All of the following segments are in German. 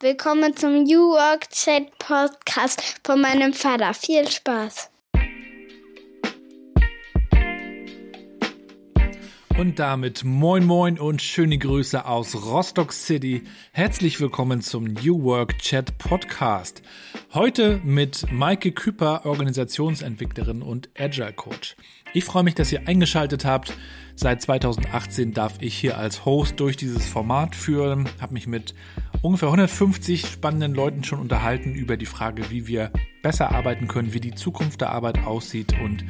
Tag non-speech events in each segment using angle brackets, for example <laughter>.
Willkommen zum New Work Chat Podcast von meinem Vater. Viel Spaß. Und damit moin moin und schöne Grüße aus Rostock City. Herzlich willkommen zum New Work Chat Podcast. Heute mit Maike Küper, Organisationsentwicklerin und Agile Coach. Ich freue mich, dass ihr eingeschaltet habt. Seit 2018 darf ich hier als Host durch dieses Format führen, habe mich mit ungefähr 150 spannenden Leuten schon unterhalten über die Frage, wie wir besser arbeiten können, wie die Zukunft der Arbeit aussieht. Und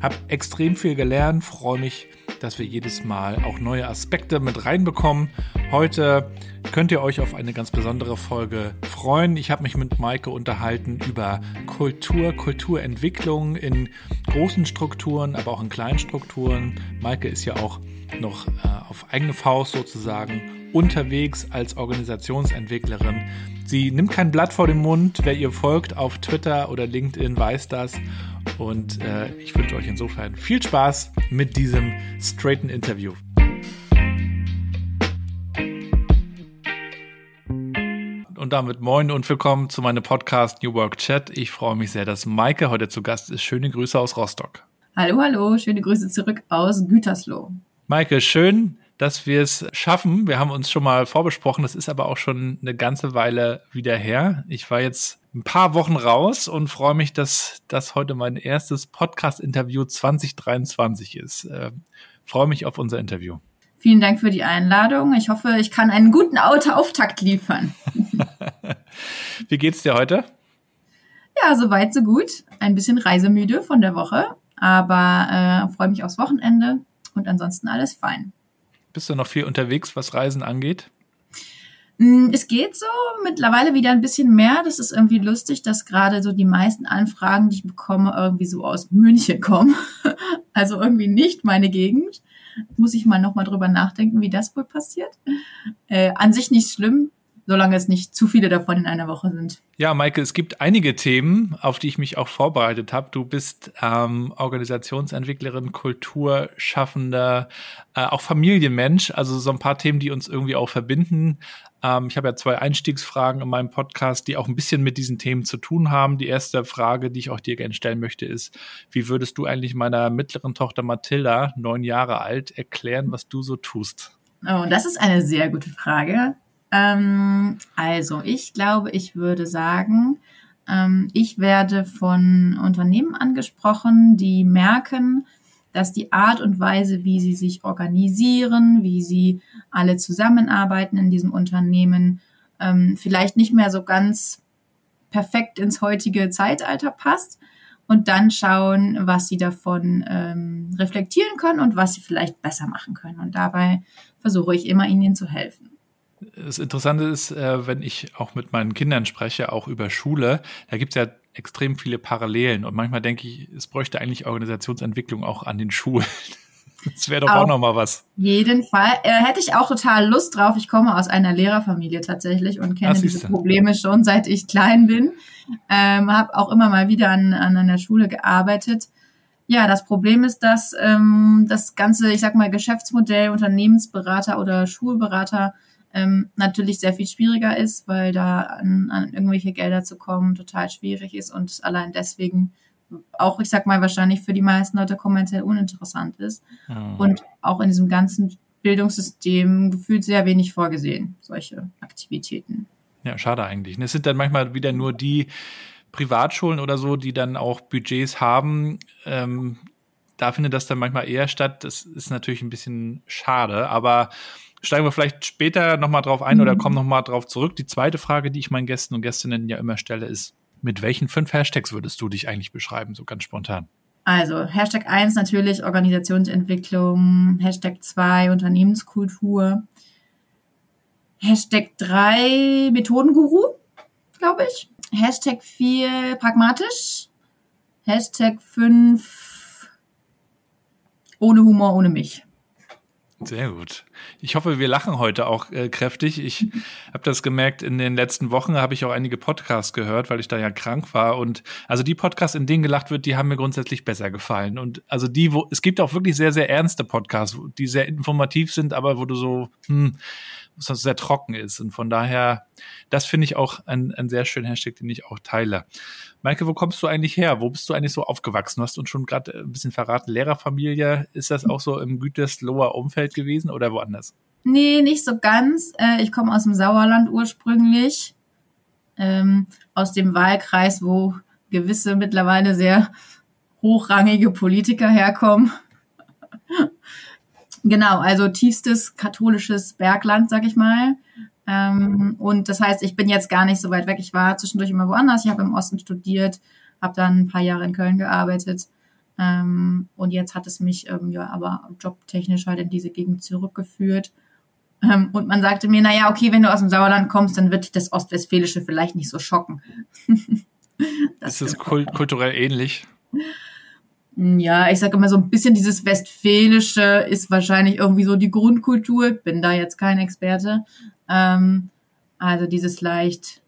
habe extrem viel gelernt, freue mich, dass wir jedes Mal auch neue Aspekte mit reinbekommen. Heute könnt ihr euch auf eine ganz besondere Folge freuen. Ich habe mich mit Maike unterhalten über Kultur, Kulturentwicklung in großen Strukturen, aber auch in kleinen Strukturen. Maike ist ja auch noch äh, auf eigene Faust sozusagen unterwegs als Organisationsentwicklerin. Sie nimmt kein Blatt vor den Mund. Wer ihr folgt auf Twitter oder LinkedIn weiß das. Und äh, ich wünsche euch insofern viel Spaß mit diesem straighten Interview. Und damit moin und willkommen zu meinem Podcast New Work Chat. Ich freue mich sehr, dass Maike heute zu Gast ist. Schöne Grüße aus Rostock. Hallo, hallo, schöne Grüße zurück aus Gütersloh. Maike, schön, dass wir es schaffen. Wir haben uns schon mal vorbesprochen, das ist aber auch schon eine ganze Weile wieder her. Ich war jetzt ein paar Wochen raus und freue mich, dass das heute mein erstes Podcast-Interview 2023 ist. Äh, freue mich auf unser Interview. Vielen Dank für die Einladung. Ich hoffe, ich kann einen guten Auto-Auftakt liefern. <laughs> Wie geht's dir heute? Ja, soweit, so gut. Ein bisschen reisemüde von der Woche, aber äh, freue mich aufs Wochenende und ansonsten alles fein. Bist du noch viel unterwegs, was Reisen angeht? Mm, es geht so mittlerweile wieder ein bisschen mehr. Das ist irgendwie lustig, dass gerade so die meisten Anfragen, die ich bekomme, irgendwie so aus München kommen. <laughs> Also irgendwie nicht meine Gegend. Muss ich mal nochmal drüber nachdenken, wie das wohl passiert. Äh, an sich nicht schlimm solange es nicht zu viele davon in einer Woche sind. Ja, Maike, es gibt einige Themen, auf die ich mich auch vorbereitet habe. Du bist ähm, Organisationsentwicklerin, Kulturschaffender, äh, auch Familienmensch, also so ein paar Themen, die uns irgendwie auch verbinden. Ähm, ich habe ja zwei Einstiegsfragen in meinem Podcast, die auch ein bisschen mit diesen Themen zu tun haben. Die erste Frage, die ich auch dir gerne stellen möchte, ist, wie würdest du eigentlich meiner mittleren Tochter Mathilda, neun Jahre alt, erklären, was du so tust? Oh, das ist eine sehr gute Frage. Ähm, also, ich glaube, ich würde sagen, ähm, ich werde von Unternehmen angesprochen, die merken, dass die Art und Weise, wie sie sich organisieren, wie sie alle zusammenarbeiten in diesem Unternehmen, ähm, vielleicht nicht mehr so ganz perfekt ins heutige Zeitalter passt und dann schauen, was sie davon ähm, reflektieren können und was sie vielleicht besser machen können. Und dabei versuche ich immer, ihnen zu helfen. Das Interessante ist, äh, wenn ich auch mit meinen Kindern spreche, auch über Schule, da gibt es ja extrem viele Parallelen. Und manchmal denke ich, es bräuchte eigentlich Organisationsentwicklung auch an den Schulen. <laughs> Das wäre doch Auf auch nochmal was. Jeden Fall. Äh, hätte ich auch total Lust drauf. Ich komme aus einer Lehrerfamilie tatsächlich und kenne Ach, diese Probleme schon seit ich klein bin. Ähm, habe auch immer mal wieder an, an einer Schule gearbeitet. Ja, das Problem ist, dass ähm, das ganze, ich sag mal, Geschäftsmodell, Unternehmensberater oder Schulberater ähm, natürlich sehr viel schwieriger ist, weil da an, an irgendwelche Gelder zu kommen total schwierig ist und allein deswegen auch, ich sag mal, wahrscheinlich für die meisten Leute kommerziell uninteressant ist. Mhm. Und auch in diesem ganzen Bildungssystem gefühlt sehr wenig vorgesehen, solche Aktivitäten. Ja, schade eigentlich. Es sind dann manchmal wieder nur die Privatschulen oder so, die dann auch Budgets haben. Ähm, da findet das dann manchmal eher statt. Das ist natürlich ein bisschen schade, aber steigen wir vielleicht später nochmal drauf ein mhm. oder kommen nochmal drauf zurück. Die zweite Frage, die ich meinen Gästen und Gästinnen ja immer stelle, ist, mit welchen fünf Hashtags würdest du dich eigentlich beschreiben, so ganz spontan? Also Hashtag 1 natürlich Organisationsentwicklung, Hashtag 2 Unternehmenskultur, Hashtag 3 Methodenguru, glaube ich, Hashtag 4 pragmatisch, Hashtag 5 ohne Humor, ohne mich. Sehr gut. Ich hoffe, wir lachen heute auch äh, kräftig. Ich <laughs> habe das gemerkt, in den letzten Wochen habe ich auch einige Podcasts gehört, weil ich da ja krank war. Und also die Podcasts, in denen gelacht wird, die haben mir grundsätzlich besser gefallen. Und also die, wo es gibt auch wirklich sehr, sehr ernste Podcasts, die sehr informativ sind, aber wo du so, hm, sonst sehr trocken ist. Und von daher, das finde ich auch ein, ein sehr schöner Hashtag, den ich auch teile. Maike, wo kommst du eigentlich her? Wo bist du eigentlich so aufgewachsen? Du hast uns schon gerade ein bisschen verraten, Lehrerfamilie. Ist das auch so im Gütersloher Umfeld gewesen oder woanders? Nee, nicht so ganz. Äh, ich komme aus dem Sauerland ursprünglich, ähm, aus dem Wahlkreis, wo gewisse mittlerweile sehr hochrangige Politiker herkommen. <laughs> genau, also tiefstes katholisches Bergland, sag ich mal. Ähm, und das heißt, ich bin jetzt gar nicht so weit weg. Ich war zwischendurch immer woanders. Ich habe im Osten studiert, habe dann ein paar Jahre in Köln gearbeitet. Ähm, und jetzt hat es mich ähm, ja aber jobtechnisch halt in diese Gegend zurückgeführt. Ähm, und man sagte mir, naja, okay, wenn du aus dem Sauerland kommst, dann wird dich das Ostwestfälische vielleicht nicht so schocken. <laughs> das ist es kult kulturell ähnlich? Ja, ich sage immer so ein bisschen dieses Westfälische ist wahrscheinlich irgendwie so die Grundkultur. Bin da jetzt kein Experte. Ähm, also dieses leicht,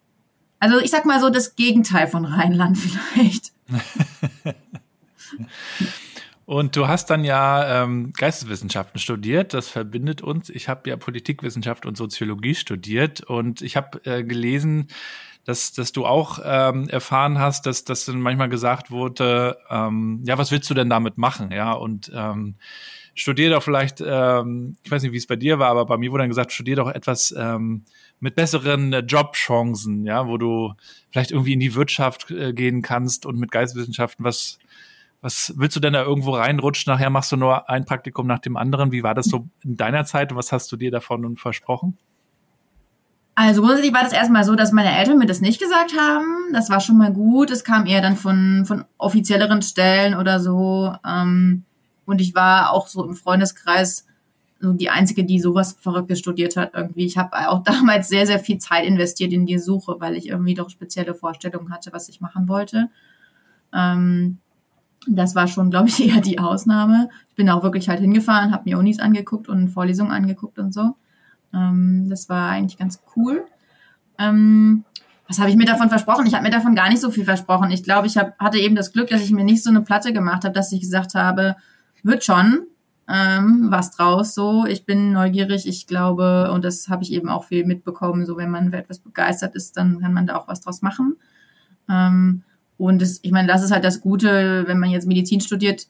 also ich sag mal so das Gegenteil von Rheinland <laughs> vielleicht. Und du hast dann ja ähm, Geisteswissenschaften studiert, das verbindet uns. Ich habe ja Politikwissenschaft und Soziologie studiert und ich habe äh, gelesen, dass, dass du auch ähm, erfahren hast, dass, dass dann manchmal gesagt wurde, ähm, ja, was willst du denn damit machen? Ja, und ähm, studier doch vielleicht, ähm, ich weiß nicht, wie es bei dir war, aber bei mir wurde dann gesagt, studier doch etwas ähm, mit besseren äh, Jobchancen, ja, wo du vielleicht irgendwie in die Wirtschaft äh, gehen kannst und mit Geisteswissenschaften was was willst du denn da irgendwo reinrutschen? Nachher machst du nur ein Praktikum nach dem anderen. Wie war das so in deiner Zeit und was hast du dir davon nun versprochen? Also grundsätzlich war das erstmal so, dass meine Eltern mir das nicht gesagt haben. Das war schon mal gut. Es kam eher dann von, von offizielleren Stellen oder so. Ähm, und ich war auch so im Freundeskreis so die Einzige, die sowas Verrücktes studiert hat irgendwie. Ich habe auch <laughs> damals sehr, sehr viel Zeit investiert in die Suche, weil ich irgendwie doch spezielle Vorstellungen hatte, was ich machen wollte. Ähm, das war schon, glaube ich, <laughs> eher die Ausnahme. Ich bin auch wirklich halt hingefahren, habe mir Unis angeguckt und Vorlesungen angeguckt und so. Ähm, das war eigentlich ganz cool. Ähm, was habe ich mir davon versprochen? Ich habe mir davon gar nicht so viel versprochen. Ich glaube, ich hab, hatte eben das Glück, dass ich mir nicht so eine Platte gemacht habe, dass ich gesagt habe, wird schon ähm, was draus. So, ich bin neugierig. Ich glaube, und das habe ich eben auch viel mitbekommen. So, wenn man für etwas begeistert ist, dann kann man da auch was draus machen. Ähm, und das, ich meine, das ist halt das Gute, wenn man jetzt Medizin studiert,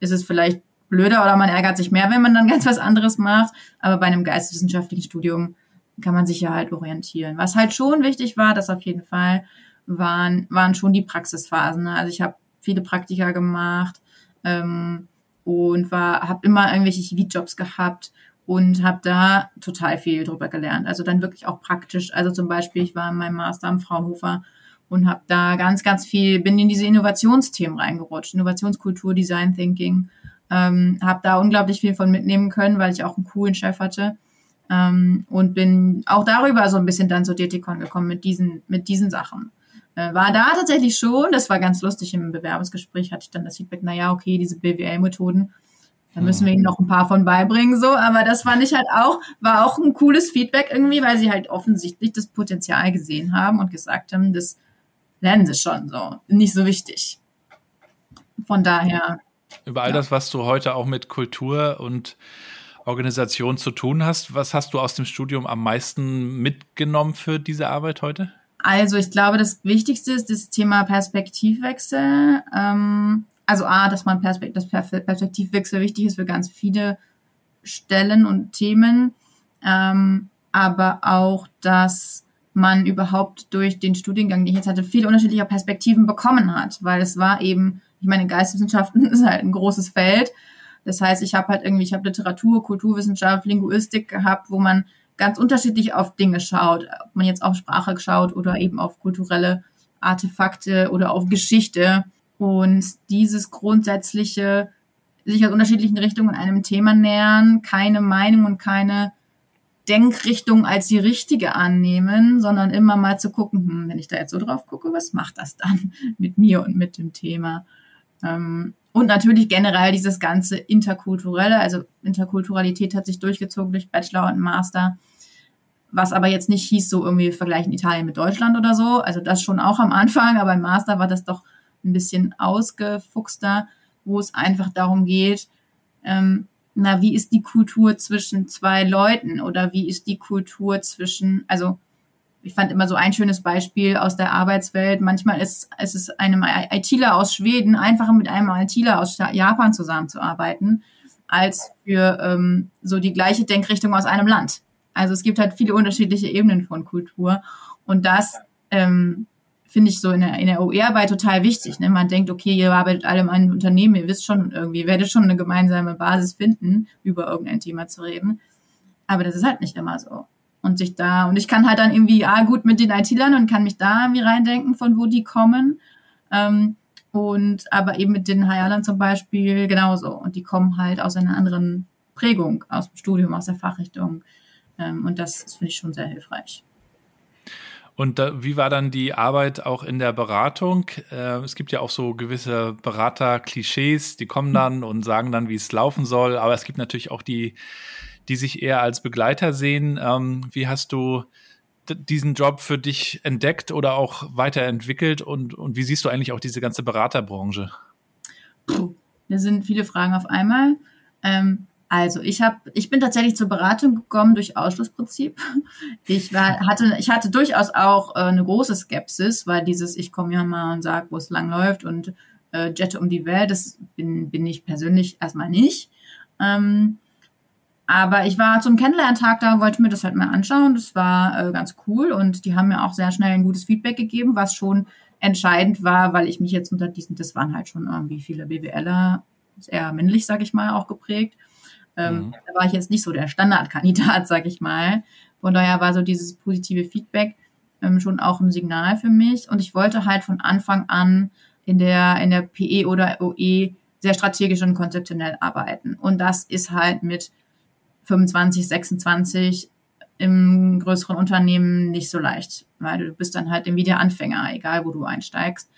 ist es vielleicht blöder oder man ärgert sich mehr, wenn man dann <laughs> ganz was anderes macht. Aber bei einem geisteswissenschaftlichen Studium kann man sich ja halt orientieren. Was halt schon wichtig war, das auf jeden Fall, waren, waren schon die Praxisphasen. Ne? Also ich habe viele Praktika gemacht ähm, und war, habe immer irgendwelche Chemie-Jobs gehabt und habe da total viel drüber gelernt. Also dann wirklich auch praktisch. Also zum Beispiel, ich war in meinem Master am Fraunhofer und habe da ganz, ganz viel, bin in diese Innovationsthemen reingerutscht, Innovationskultur, Design Thinking, ähm, habe da unglaublich viel von mitnehmen können, weil ich auch einen coolen Chef hatte ähm, und bin auch darüber so ein bisschen dann zu Detikon gekommen mit diesen, mit diesen Sachen. Äh, war da tatsächlich schon, das war ganz lustig, im Bewerbungsgespräch hatte ich dann das Feedback, naja, okay, diese BWL-Methoden, da müssen wir ihnen noch ein paar von beibringen, so. Aber das fand ich halt auch, war auch ein cooles Feedback irgendwie, weil sie halt offensichtlich das Potenzial gesehen haben und gesagt haben, das lernen sie schon so. Nicht so wichtig. Von daher. Über all ja. das, was du heute auch mit Kultur und Organisation zu tun hast, was hast du aus dem Studium am meisten mitgenommen für diese Arbeit heute? Also ich glaube, das Wichtigste ist das Thema Perspektivwechsel. Ähm, also A, dass man Perspekt das Perspektivwechsel wichtig ist für ganz viele Stellen und Themen, ähm, aber auch, dass man überhaupt durch den Studiengang, den ich jetzt hatte, viele unterschiedliche Perspektiven bekommen hat, weil es war eben, ich meine, Geisteswissenschaften <laughs> ist halt ein großes Feld. Das heißt, ich habe halt irgendwie, ich habe Literatur, Kulturwissenschaft, Linguistik gehabt, wo man ganz unterschiedlich auf Dinge schaut, ob man jetzt auf Sprache schaut oder eben auf kulturelle Artefakte oder auf Geschichte. Und dieses grundsätzliche, sich aus unterschiedlichen Richtungen einem Thema nähern, keine Meinung und keine Denkrichtung als die richtige annehmen, sondern immer mal zu gucken, hm, wenn ich da jetzt so drauf gucke, was macht das dann <laughs> mit mir und mit dem Thema? Ähm, und natürlich generell dieses ganze Interkulturelle, also Interkulturalität hat sich durchgezogen durch Bachelor und Master, was aber jetzt nicht hieß, so irgendwie vergleichen Italien mit Deutschland oder so. Also das schon auch am Anfang, aber im Master war das doch ein bisschen ausgefuchster, wo es einfach darum geht, ähm, na, wie ist die Kultur zwischen zwei Leuten oder wie ist die Kultur zwischen, also ich fand immer so ein schönes Beispiel aus der Arbeitswelt. Manchmal ist, ist es einem ITler aus Schweden einfacher mit einem ITler aus Japan zusammenzuarbeiten, als für ähm, so die gleiche Denkrichtung aus einem Land. Also es gibt halt viele unterschiedliche Ebenen von Kultur. Und das ähm, finde ich so in der, in der OE-Arbeit total wichtig. Ne? Man denkt, okay, ihr arbeitet alle in einem Unternehmen, ihr wisst schon irgendwie, werdet schon eine gemeinsame Basis finden, über irgendein Thema zu reden. Aber das ist halt nicht immer so. Und sich da, und ich kann halt dann irgendwie, ah, gut mit den IT-Lern und kann mich da irgendwie reindenken, von wo die kommen. Ähm, und aber eben mit den HR-Lern zum Beispiel genauso. Und die kommen halt aus einer anderen Prägung, aus dem Studium, aus der Fachrichtung. Ähm, und das, das finde ich schon sehr hilfreich. Und da, wie war dann die Arbeit auch in der Beratung? Äh, es gibt ja auch so gewisse Berater-Klischees, die kommen dann und sagen dann, wie es laufen soll. Aber es gibt natürlich auch die, die sich eher als Begleiter sehen. Ähm, wie hast du diesen Job für dich entdeckt oder auch weiterentwickelt? Und, und wie siehst du eigentlich auch diese ganze Beraterbranche? Puh, da sind viele Fragen auf einmal. Ähm, also ich habe, ich bin tatsächlich zur Beratung gekommen durch Ausschlussprinzip. <laughs> Ich war, hatte, ich hatte durchaus auch äh, eine große Skepsis, weil dieses, ich komme ja mal und sage, wo es lang läuft und äh, jette um die Welt, das bin, bin ich persönlich erstmal nicht. Ähm, aber ich war zum Kennenlerntag da, wollte mir das halt mal anschauen. Das war äh, ganz cool und die haben mir auch sehr schnell ein gutes Feedback gegeben, was schon entscheidend war, weil ich mich jetzt unter diesen, das waren halt schon irgendwie viele BWLer, sehr männlich, sag ich mal, auch geprägt. Ähm, mhm. Da war ich jetzt nicht so der Standardkandidat, <laughs> sag ich mal. Von daher war so dieses positive Feedback ähm, schon auch ein Signal für mich. Und ich wollte halt von Anfang an in der, in der PE oder OE sehr strategisch und konzeptionell arbeiten. Und das ist halt mit 25, 26 im größeren Unternehmen nicht so leicht, weil du bist dann halt irgendwie der Anfänger, egal wo du einsteigst.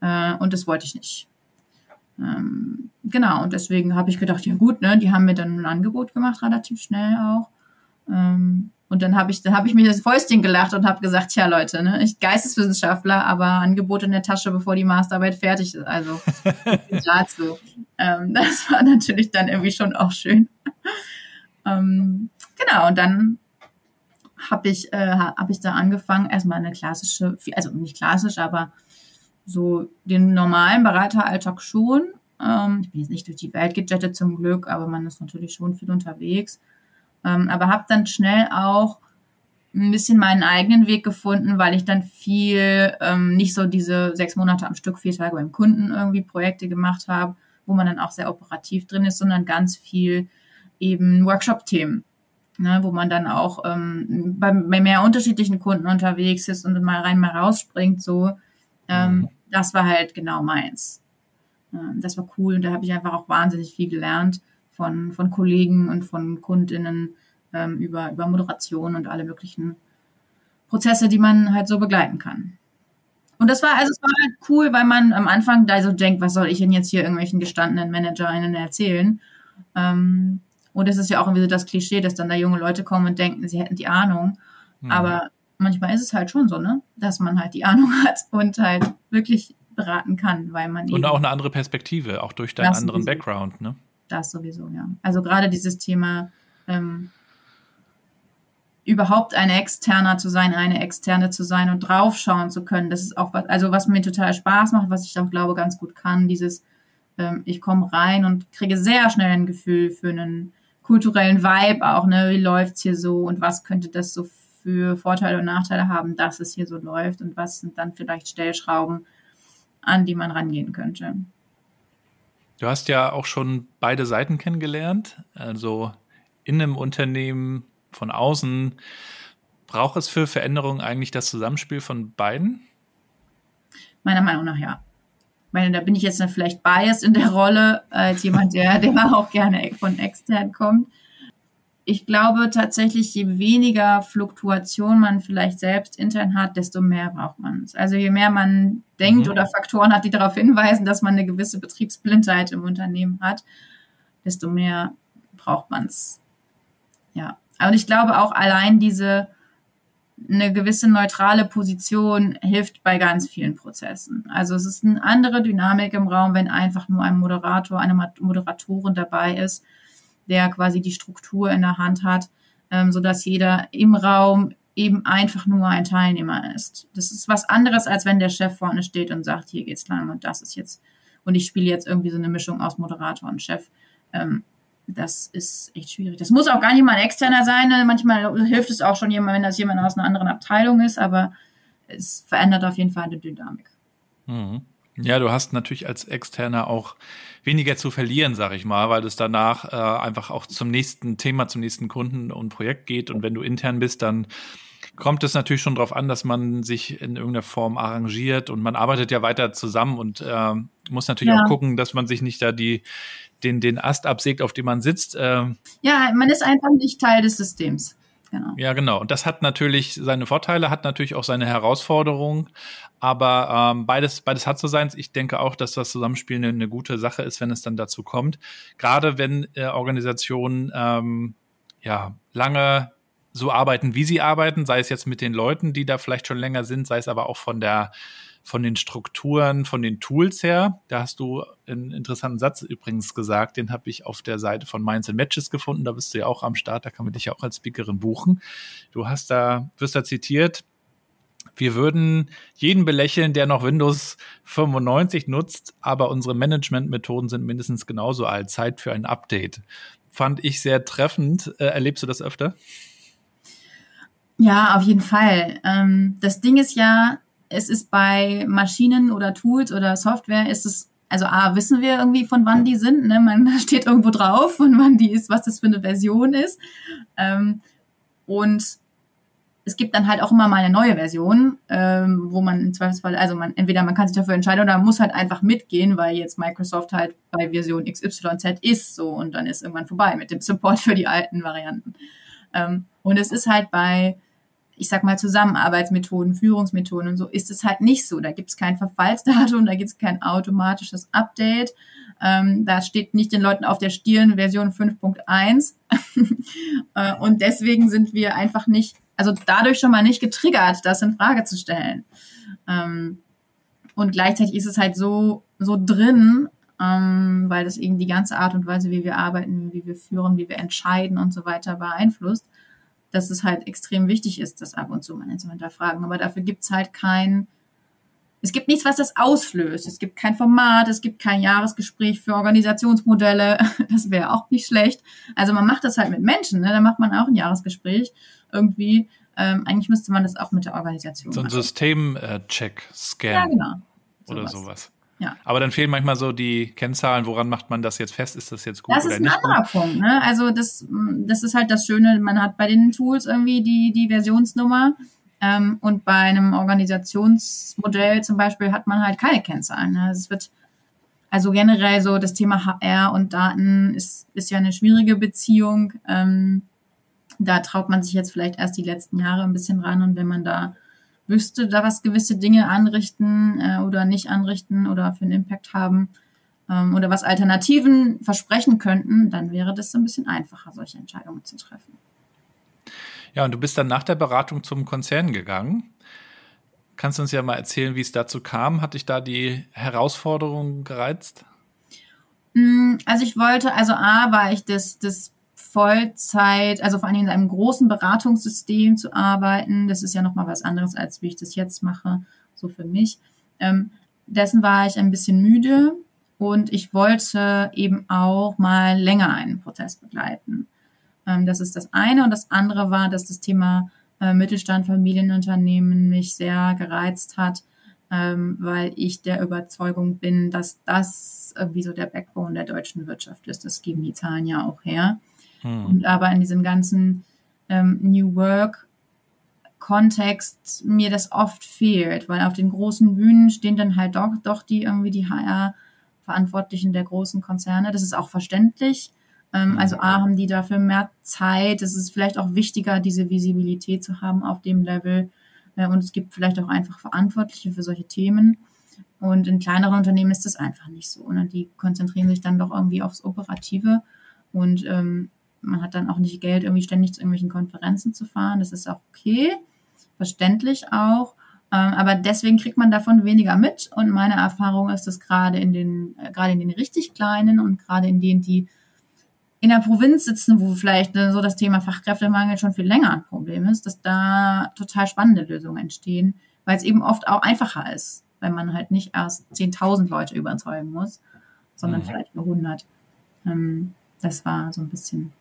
Äh, und das wollte ich nicht. Ähm, genau, und deswegen habe ich gedacht, ja gut, ne, die haben mir dann ein Angebot gemacht, relativ schnell auch. Ähm, und dann habe ich, dann habe ich mir das Fäustchen gelacht und habe gesagt, ja Leute, ne, ich Geisteswissenschaftler, aber Angebot in der Tasche, bevor die Masterarbeit fertig ist. Also <laughs> dazu. Ähm, das war natürlich dann irgendwie schon auch schön. Ähm, genau, und dann habe ich, äh, hab ich da angefangen, erstmal eine klassische, also nicht klassisch, aber so den normalen Berateralltag schon. Ähm, ich bin jetzt nicht durch die Welt gejettet zum Glück, aber man ist natürlich schon viel unterwegs. Ähm, aber habe dann schnell auch ein bisschen meinen eigenen Weg gefunden, weil ich dann viel, ähm, nicht so diese sechs Monate am Stück, vier Tage beim Kunden irgendwie Projekte gemacht habe, wo man dann auch sehr operativ drin ist, sondern ganz viel eben Workshop-Themen, ne, wo man dann auch ähm, bei, bei mehr unterschiedlichen Kunden unterwegs ist und mal rein, mal rausspringt, so. Ähm, mhm. Das war halt genau meins. Ähm, das war cool und da habe ich einfach auch wahnsinnig viel gelernt von, von Kollegen und von KundInnen ähm, über, über Moderation und alle möglichen Prozesse, die man halt so begleiten kann. Und das war, also es war halt cool, weil man am Anfang da so denkt, was soll ich denn jetzt hier irgendwelchen gestandenen ManagerInnen erzählen? Und es ist ja auch irgendwie so das Klischee, dass dann da junge Leute kommen und denken, sie hätten die Ahnung. Mhm. Aber manchmal ist es halt schon so, ne, dass man halt die Ahnung <laughs> hat und halt wirklich beraten kann, weil man und auch eine andere Perspektive, auch durch deinen anderen sowieso. Background, ne? Das sowieso, ja. Also gerade dieses Thema ähm, überhaupt eine Externer zu sein, eine Externe zu sein und draufschauen zu können, das ist auch was, also was mir total Spaß macht, was ich auch glaube ganz gut kann, dieses ähm, ich komme rein und kriege sehr schnell ein Gefühl für einen kulturellen Vibe auch, ne, wie läuft's hier so und was könnte das so für Vorteile und Nachteile haben, dass es hier so läuft und was sind dann vielleicht Stellschrauben, an die man rangehen könnte. Du hast ja auch schon beide Seiten kennengelernt, also in einem Unternehmen von außen. Braucht es für Veränderungen eigentlich das Zusammenspiel von beiden? Meiner Meinung nach ja. Weil da bin ich jetzt dann vielleicht biased in der Rolle als jemand, der, der <laughs> auch gerne von extern kommt ich glaube tatsächlich, je weniger Fluktuation man vielleicht selbst intern hat, desto mehr braucht man es. Also je mehr man denkt mhm. oder Faktoren hat, die darauf hinweisen, dass man eine gewisse Betriebsblindheit im Unternehmen hat, desto mehr braucht man es. Ja. Aber ich glaube auch allein diese eine gewisse neutrale Position hilft bei ganz vielen Prozessen. Also es ist eine andere Dynamik im Raum, wenn einfach nur ein Moderator, eine Moderatorin dabei ist der quasi die Struktur in der Hand hat, ähm, sodass jeder im Raum eben einfach nur ein Teilnehmer ist. Das ist was anderes, als wenn der Chef vorne steht und sagt, hier geht's lang und das ist jetzt, und ich spiele jetzt irgendwie so eine Mischung aus Moderator und Chef. Ähm, das ist echt schwierig. Das muss auch gar nicht mal ein externer sein. Ne? Manchmal hilft es auch schon jemand, wenn das jemand aus einer anderen Abteilung ist, aber es verändert auf jeden Fall eine Dynamik. Mhm. Ja, du hast natürlich als Externer auch weniger zu verlieren, sag ich mal, weil es danach äh, einfach auch zum nächsten Thema, zum nächsten Kunden und Projekt geht. Und wenn du intern bist, dann kommt es natürlich schon darauf an, dass man sich in irgendeiner Form arrangiert und man arbeitet ja weiter zusammen und äh, muss natürlich ja. auch gucken, dass man sich nicht da die den, den Ast absägt, auf dem man sitzt. Äh, ja, man ist einfach nicht Teil des Systems. Genau. Ja, genau. Und das hat natürlich seine Vorteile, hat natürlich auch seine Herausforderungen. Aber ähm, beides, beides hat so seins. Ich denke auch, dass das Zusammenspiel eine, eine gute Sache ist, wenn es dann dazu kommt. Gerade wenn äh, Organisationen ähm, ja lange so arbeiten, wie sie arbeiten, sei es jetzt mit den Leuten, die da vielleicht schon länger sind, sei es aber auch von der von den Strukturen, von den Tools her. Da hast du einen interessanten Satz übrigens gesagt, den habe ich auf der Seite von Minds and Matches gefunden. Da bist du ja auch am Start, da kann man dich ja auch als Speakerin buchen. Du hast da, wirst da zitiert, wir würden jeden belächeln, der noch Windows 95 nutzt, aber unsere Managementmethoden sind mindestens genauso alt. Zeit für ein Update. Fand ich sehr treffend. Äh, erlebst du das öfter? Ja, auf jeden Fall. Ähm, das Ding ist ja, es ist bei Maschinen oder Tools oder Software ist es also A, wissen wir irgendwie, von wann die sind. Ne? Man <laughs> steht irgendwo drauf, von wann die ist, was das für eine Version ist. Ähm, und es gibt dann halt auch immer mal eine neue Version, ähm, wo man im Zweifelsfall, also man, entweder man kann sich dafür entscheiden oder man muss halt einfach mitgehen, weil jetzt Microsoft halt bei Version XYZ ist so und dann ist irgendwann vorbei mit dem Support für die alten Varianten. Ähm, und es ist halt bei, ich sag mal, Zusammenarbeitsmethoden, Führungsmethoden und so, ist es halt nicht so. Da gibt es kein Verfallsdatum, da gibt es kein automatisches Update. Ähm, da steht nicht den Leuten auf der Stirn Version 5.1. <laughs> äh, und deswegen sind wir einfach nicht also dadurch schon mal nicht getriggert, das in Frage zu stellen. Ähm, und gleichzeitig ist es halt so, so drin, ähm, weil das eben die ganze Art und Weise, wie wir arbeiten, wie wir führen, wie wir entscheiden und so weiter beeinflusst, dass es halt extrem wichtig ist, das ab und zu mal zu hinterfragen. Aber dafür gibt's halt kein, es gibt nichts, was das auslöst. Es gibt kein Format, es gibt kein Jahresgespräch für Organisationsmodelle. <laughs> Das wäre auch nicht schlecht. Also man macht das halt mit Menschen, ne? da macht man auch ein Jahresgespräch irgendwie. Ähm, eigentlich müsste man das auch mit der Organisation So ein System-Check-Scan. Ja, genau. Oder sowas. Ja. Aber dann fehlen manchmal so die Kennzahlen, woran macht man das jetzt fest? Ist das jetzt gut das oder ist ein anderer gut? Punkt. Ne? Also das, das ist halt das Schöne, man hat bei den Tools irgendwie die, die Versionsnummer ähm, und bei einem Organisationsmodell zum Beispiel hat man halt keine Kennzahlen. Ne? Es wird also generell so das Thema HR und Daten ist, ist ja eine schwierige Beziehung. Ähm, da traut man sich jetzt vielleicht erst die letzten Jahre ein bisschen ran und wenn man da wüsste, da was gewisse Dinge anrichten äh, oder nicht anrichten oder für einen Impact haben ähm, oder was Alternativen versprechen könnten, dann wäre das so ein bisschen einfacher, solche Entscheidungen zu treffen. Ja, und du bist dann nach der Beratung zum Konzern gegangen. Kannst du uns ja mal erzählen, wie es dazu kam? Hat dich da die Herausforderung gereizt? Mm, also ich wollte, also A, war ich das, das Vollzeit, also vor allem in einem großen Beratungssystem zu arbeiten. Das ist ja nochmal was anderes, als wie ich das jetzt mache, so für mich. Ähm, dessen war ich ein bisschen müde und ich wollte eben auch mal länger einen Prozess begleiten. Ähm, das ist das eine. Und das andere war, dass das Thema äh, Mittelstand, Familienunternehmen mich sehr gereizt hat, ähm, weil ich der Überzeugung bin, dass das irgendwie so der Backbone der deutschen Wirtschaft ist. Das geben die Zahlen ja auch her. Hm. Und aber in diesem ganzen ähm, New Work Kontext mir das oft fehlt, weil auf den großen Bühnen stehen dann halt doch, doch die irgendwie die HR-Verantwortlichen der großen Konzerne. Das ist auch verständlich. Ähm, hm. also A, haben die dafür mehr Zeit. Es ist vielleicht auch wichtiger, diese Visibilität zu haben auf dem Level. Äh, und es gibt vielleicht auch einfach Verantwortliche für solche Themen. Und in kleineren Unternehmen ist das einfach nicht so. Und ne? die konzentrieren sich dann doch irgendwie aufs Operative. Und ähm, man hat dann auch nicht Geld, irgendwie ständig zu irgendwelchen Konferenzen zu fahren. Das ist auch okay, verständlich auch. Ähm, aber deswegen kriegt man davon weniger mit. Und meine Erfahrung ist, dass gerade in den, äh, gerade in den richtig kleinen und gerade in denen, die in der Provinz sitzen, wo vielleicht so das Thema Fachkräftemangel schon viel länger ein Problem ist, dass da total spannende Lösungen entstehen, weil es eben oft auch einfacher ist, wenn man halt nicht erst 10.000 Leute überzeugen muss, sondern mhm. vielleicht nur 100. Ähm, das war so ein bisschen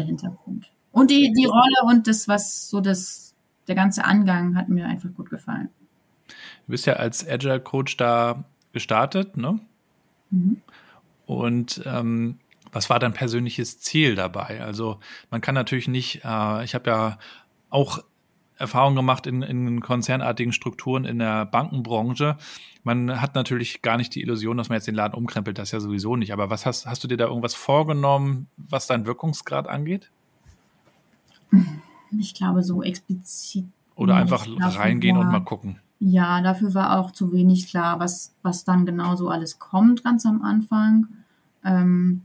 der Hintergrund. Und die, die Rolle und das, was so das, der ganze Angang hat mir einfach gut gefallen. Du bist ja als Agile Coach da gestartet, ne? Mhm. Und ähm, was war dein persönliches Ziel dabei? Also man kann natürlich nicht, äh, ich habe ja auch Erfahrungen gemacht in, in konzernartigen Strukturen in der Bankenbranche. Man hat natürlich gar nicht die Illusion, dass man jetzt den Laden umkrempelt, das ja sowieso nicht. Aber was hast, hast du dir da irgendwas vorgenommen, was deinen Wirkungsgrad angeht? Ich glaube, so explizit. Oder einfach reingehen war, und mal gucken. Ja, dafür war auch zu wenig klar, was, was dann genau so alles kommt, ganz am Anfang. Ähm,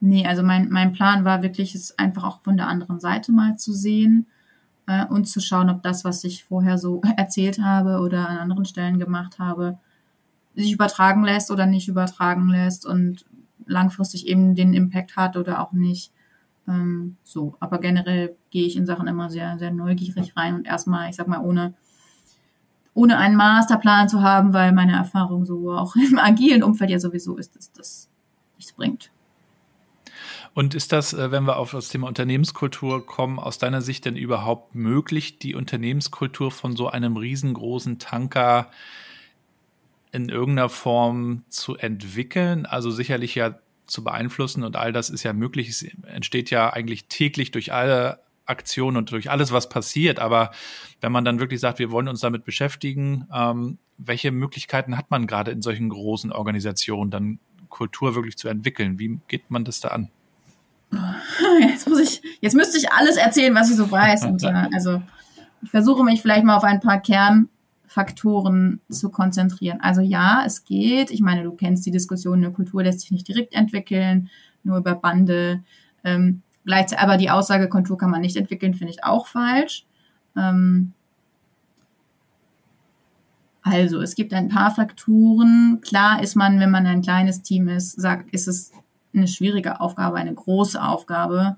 Nee, also mein, mein Plan war wirklich, es einfach auch von der anderen Seite mal zu sehen äh, und zu schauen, ob das, was ich vorher so <laughs> erzählt habe oder an anderen Stellen gemacht habe, sich übertragen lässt oder nicht übertragen lässt und langfristig eben den Impact hat oder auch nicht. Ähm, so, aber generell gehe ich in Sachen immer sehr, sehr neugierig rein und erstmal, ich sag mal, ohne ohne einen Masterplan zu haben, weil meine Erfahrung so auch <laughs> im agilen Umfeld ja sowieso ist, dass das nichts bringt. Und ist das, äh, wenn wir auf das Thema Unternehmenskultur kommen, aus deiner Sicht denn überhaupt möglich, die Unternehmenskultur von so einem riesengroßen Tanker in irgendeiner Form zu entwickeln? Also sicherlich ja zu beeinflussen und all das ist ja möglich. Es entsteht ja eigentlich täglich durch alle Aktionen und durch alles, was passiert. Aber wenn man dann wirklich sagt, wir wollen uns damit beschäftigen, ähm, welche Möglichkeiten hat man gerade in solchen großen Organisationen, dann Kultur wirklich zu entwickeln? Wie geht man das da an? <laughs> Jetzt muss ich, jetzt müsste ich alles erzählen, was ich so weiß. Und, <laughs> äh, also ich versuche mich vielleicht mal auf ein paar Kernfaktoren zu konzentrieren. Also ja, es geht. Ich meine, du kennst die Diskussion, eine Kultur lässt sich nicht direkt entwickeln, nur über Bande. Ähm, gleichzeitig, aber die Aussage, Kultur kann man nicht entwickeln, finde ich auch falsch. Ähm, also, es gibt ein paar Faktoren. Klar ist man, wenn man ein kleines Team ist, sagt, ist es eine schwierige Aufgabe, eine große Aufgabe.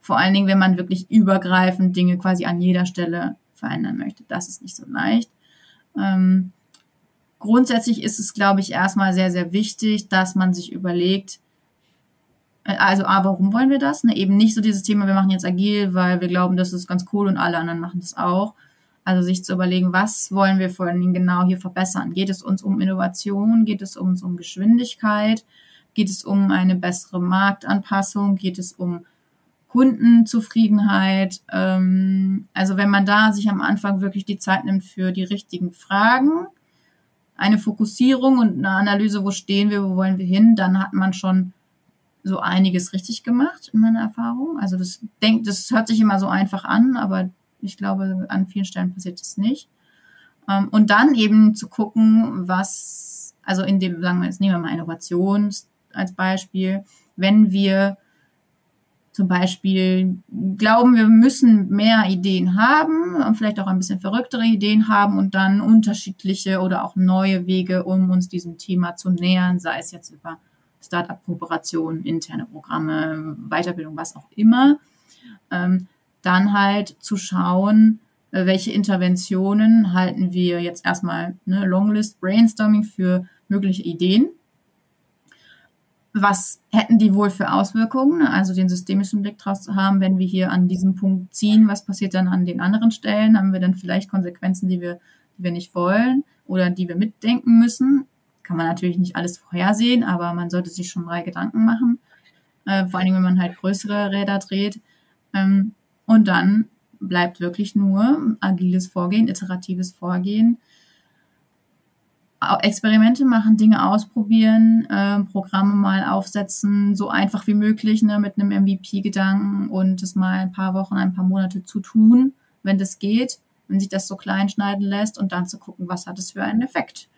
Vor allen Dingen, wenn man wirklich übergreifend Dinge quasi an jeder Stelle verändern möchte. Das ist nicht so leicht. Ähm, grundsätzlich ist es, glaube ich, erstmal sehr, sehr wichtig, dass man sich überlegt, äh, also A, warum wollen wir das? Ne? Eben nicht so dieses Thema, wir machen jetzt agil, weil wir glauben, das ist ganz cool und alle anderen machen das auch. Also sich zu überlegen, was wollen wir vor allen Dingen genau hier verbessern? Geht es uns um Innovation? Geht es uns um Geschwindigkeit? Geht es um eine bessere Marktanpassung? Geht es um Kundenzufriedenheit? Ähm, also wenn man da sich am Anfang wirklich die Zeit nimmt für die richtigen Fragen, eine Fokussierung und eine Analyse, wo stehen wir, wo wollen wir hin, dann hat man schon so einiges richtig gemacht in meiner Erfahrung. Also das denkt, das hört sich immer so einfach an, aber ich glaube, an vielen Stellen passiert das nicht. Ähm, und dann eben zu gucken, was, also in dem, sagen wir jetzt, nehmen wir mal Innovations, als Beispiel, wenn wir zum Beispiel glauben, wir müssen mehr Ideen haben und vielleicht auch ein bisschen verrücktere Ideen haben und dann unterschiedliche oder auch neue Wege, um uns diesem Thema zu nähern, sei es jetzt über Startup-Kooperationen, interne Programme, Weiterbildung, was auch immer. Ähm, dann halt zu schauen, äh, welche Interventionen halten wir jetzt erstmal ne, Longlist Brainstorming für mögliche Ideen was hätten die wohl für Auswirkungen, also den systemischen Blick draus zu haben, wenn wir hier an diesem Punkt ziehen, was passiert dann an den anderen Stellen? Haben wir dann vielleicht Konsequenzen, die wir, die wir nicht wollen oder die wir mitdenken müssen? Kann man natürlich nicht alles vorhersehen, aber man sollte sich schon drei Gedanken machen, äh, vor allem wenn man halt größere Räder dreht. Ähm, und dann bleibt wirklich nur agiles Vorgehen, iteratives Vorgehen, Experimente machen, Dinge ausprobieren, äh, Programme mal aufsetzen, so einfach wie möglich, ne, mit einem MVP-Gedanken und es mal ein paar Wochen, ein paar Monate zu tun, wenn das geht, wenn sich das so klein schneiden lässt und dann zu gucken, was hat es für einen Effekt.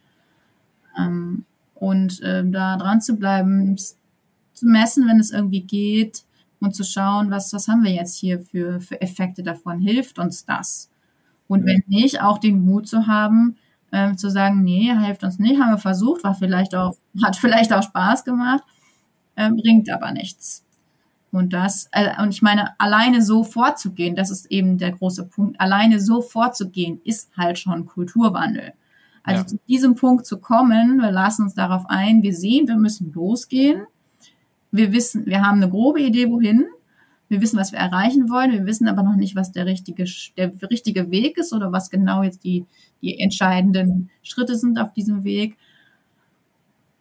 Ähm, und äh, da dran zu bleiben, zu messen, wenn es irgendwie geht und zu schauen, was, was haben wir jetzt hier für, für Effekte davon, hilft uns das? Und wenn nicht, auch den Mut zu haben, ähm, zu sagen, nee, hilft uns nicht, haben wir versucht, war vielleicht auch, <laughs> hat vielleicht auch Spaß gemacht, ähm, bringt aber nichts. Und das, äh, und ich meine, alleine so vorzugehen, das ist eben der große Punkt, alleine so vorzugehen, ist halt schon Kulturwandel. Also ja. zu diesem Punkt zu kommen, wir lassen uns darauf ein, wir sehen, wir müssen losgehen. Wir wissen, wir haben eine grobe Idee, wohin. Wir wissen, was wir erreichen wollen. Wir wissen aber noch nicht, was der richtige, der richtige Weg ist oder was genau jetzt die, die entscheidenden Schritte sind auf diesem Weg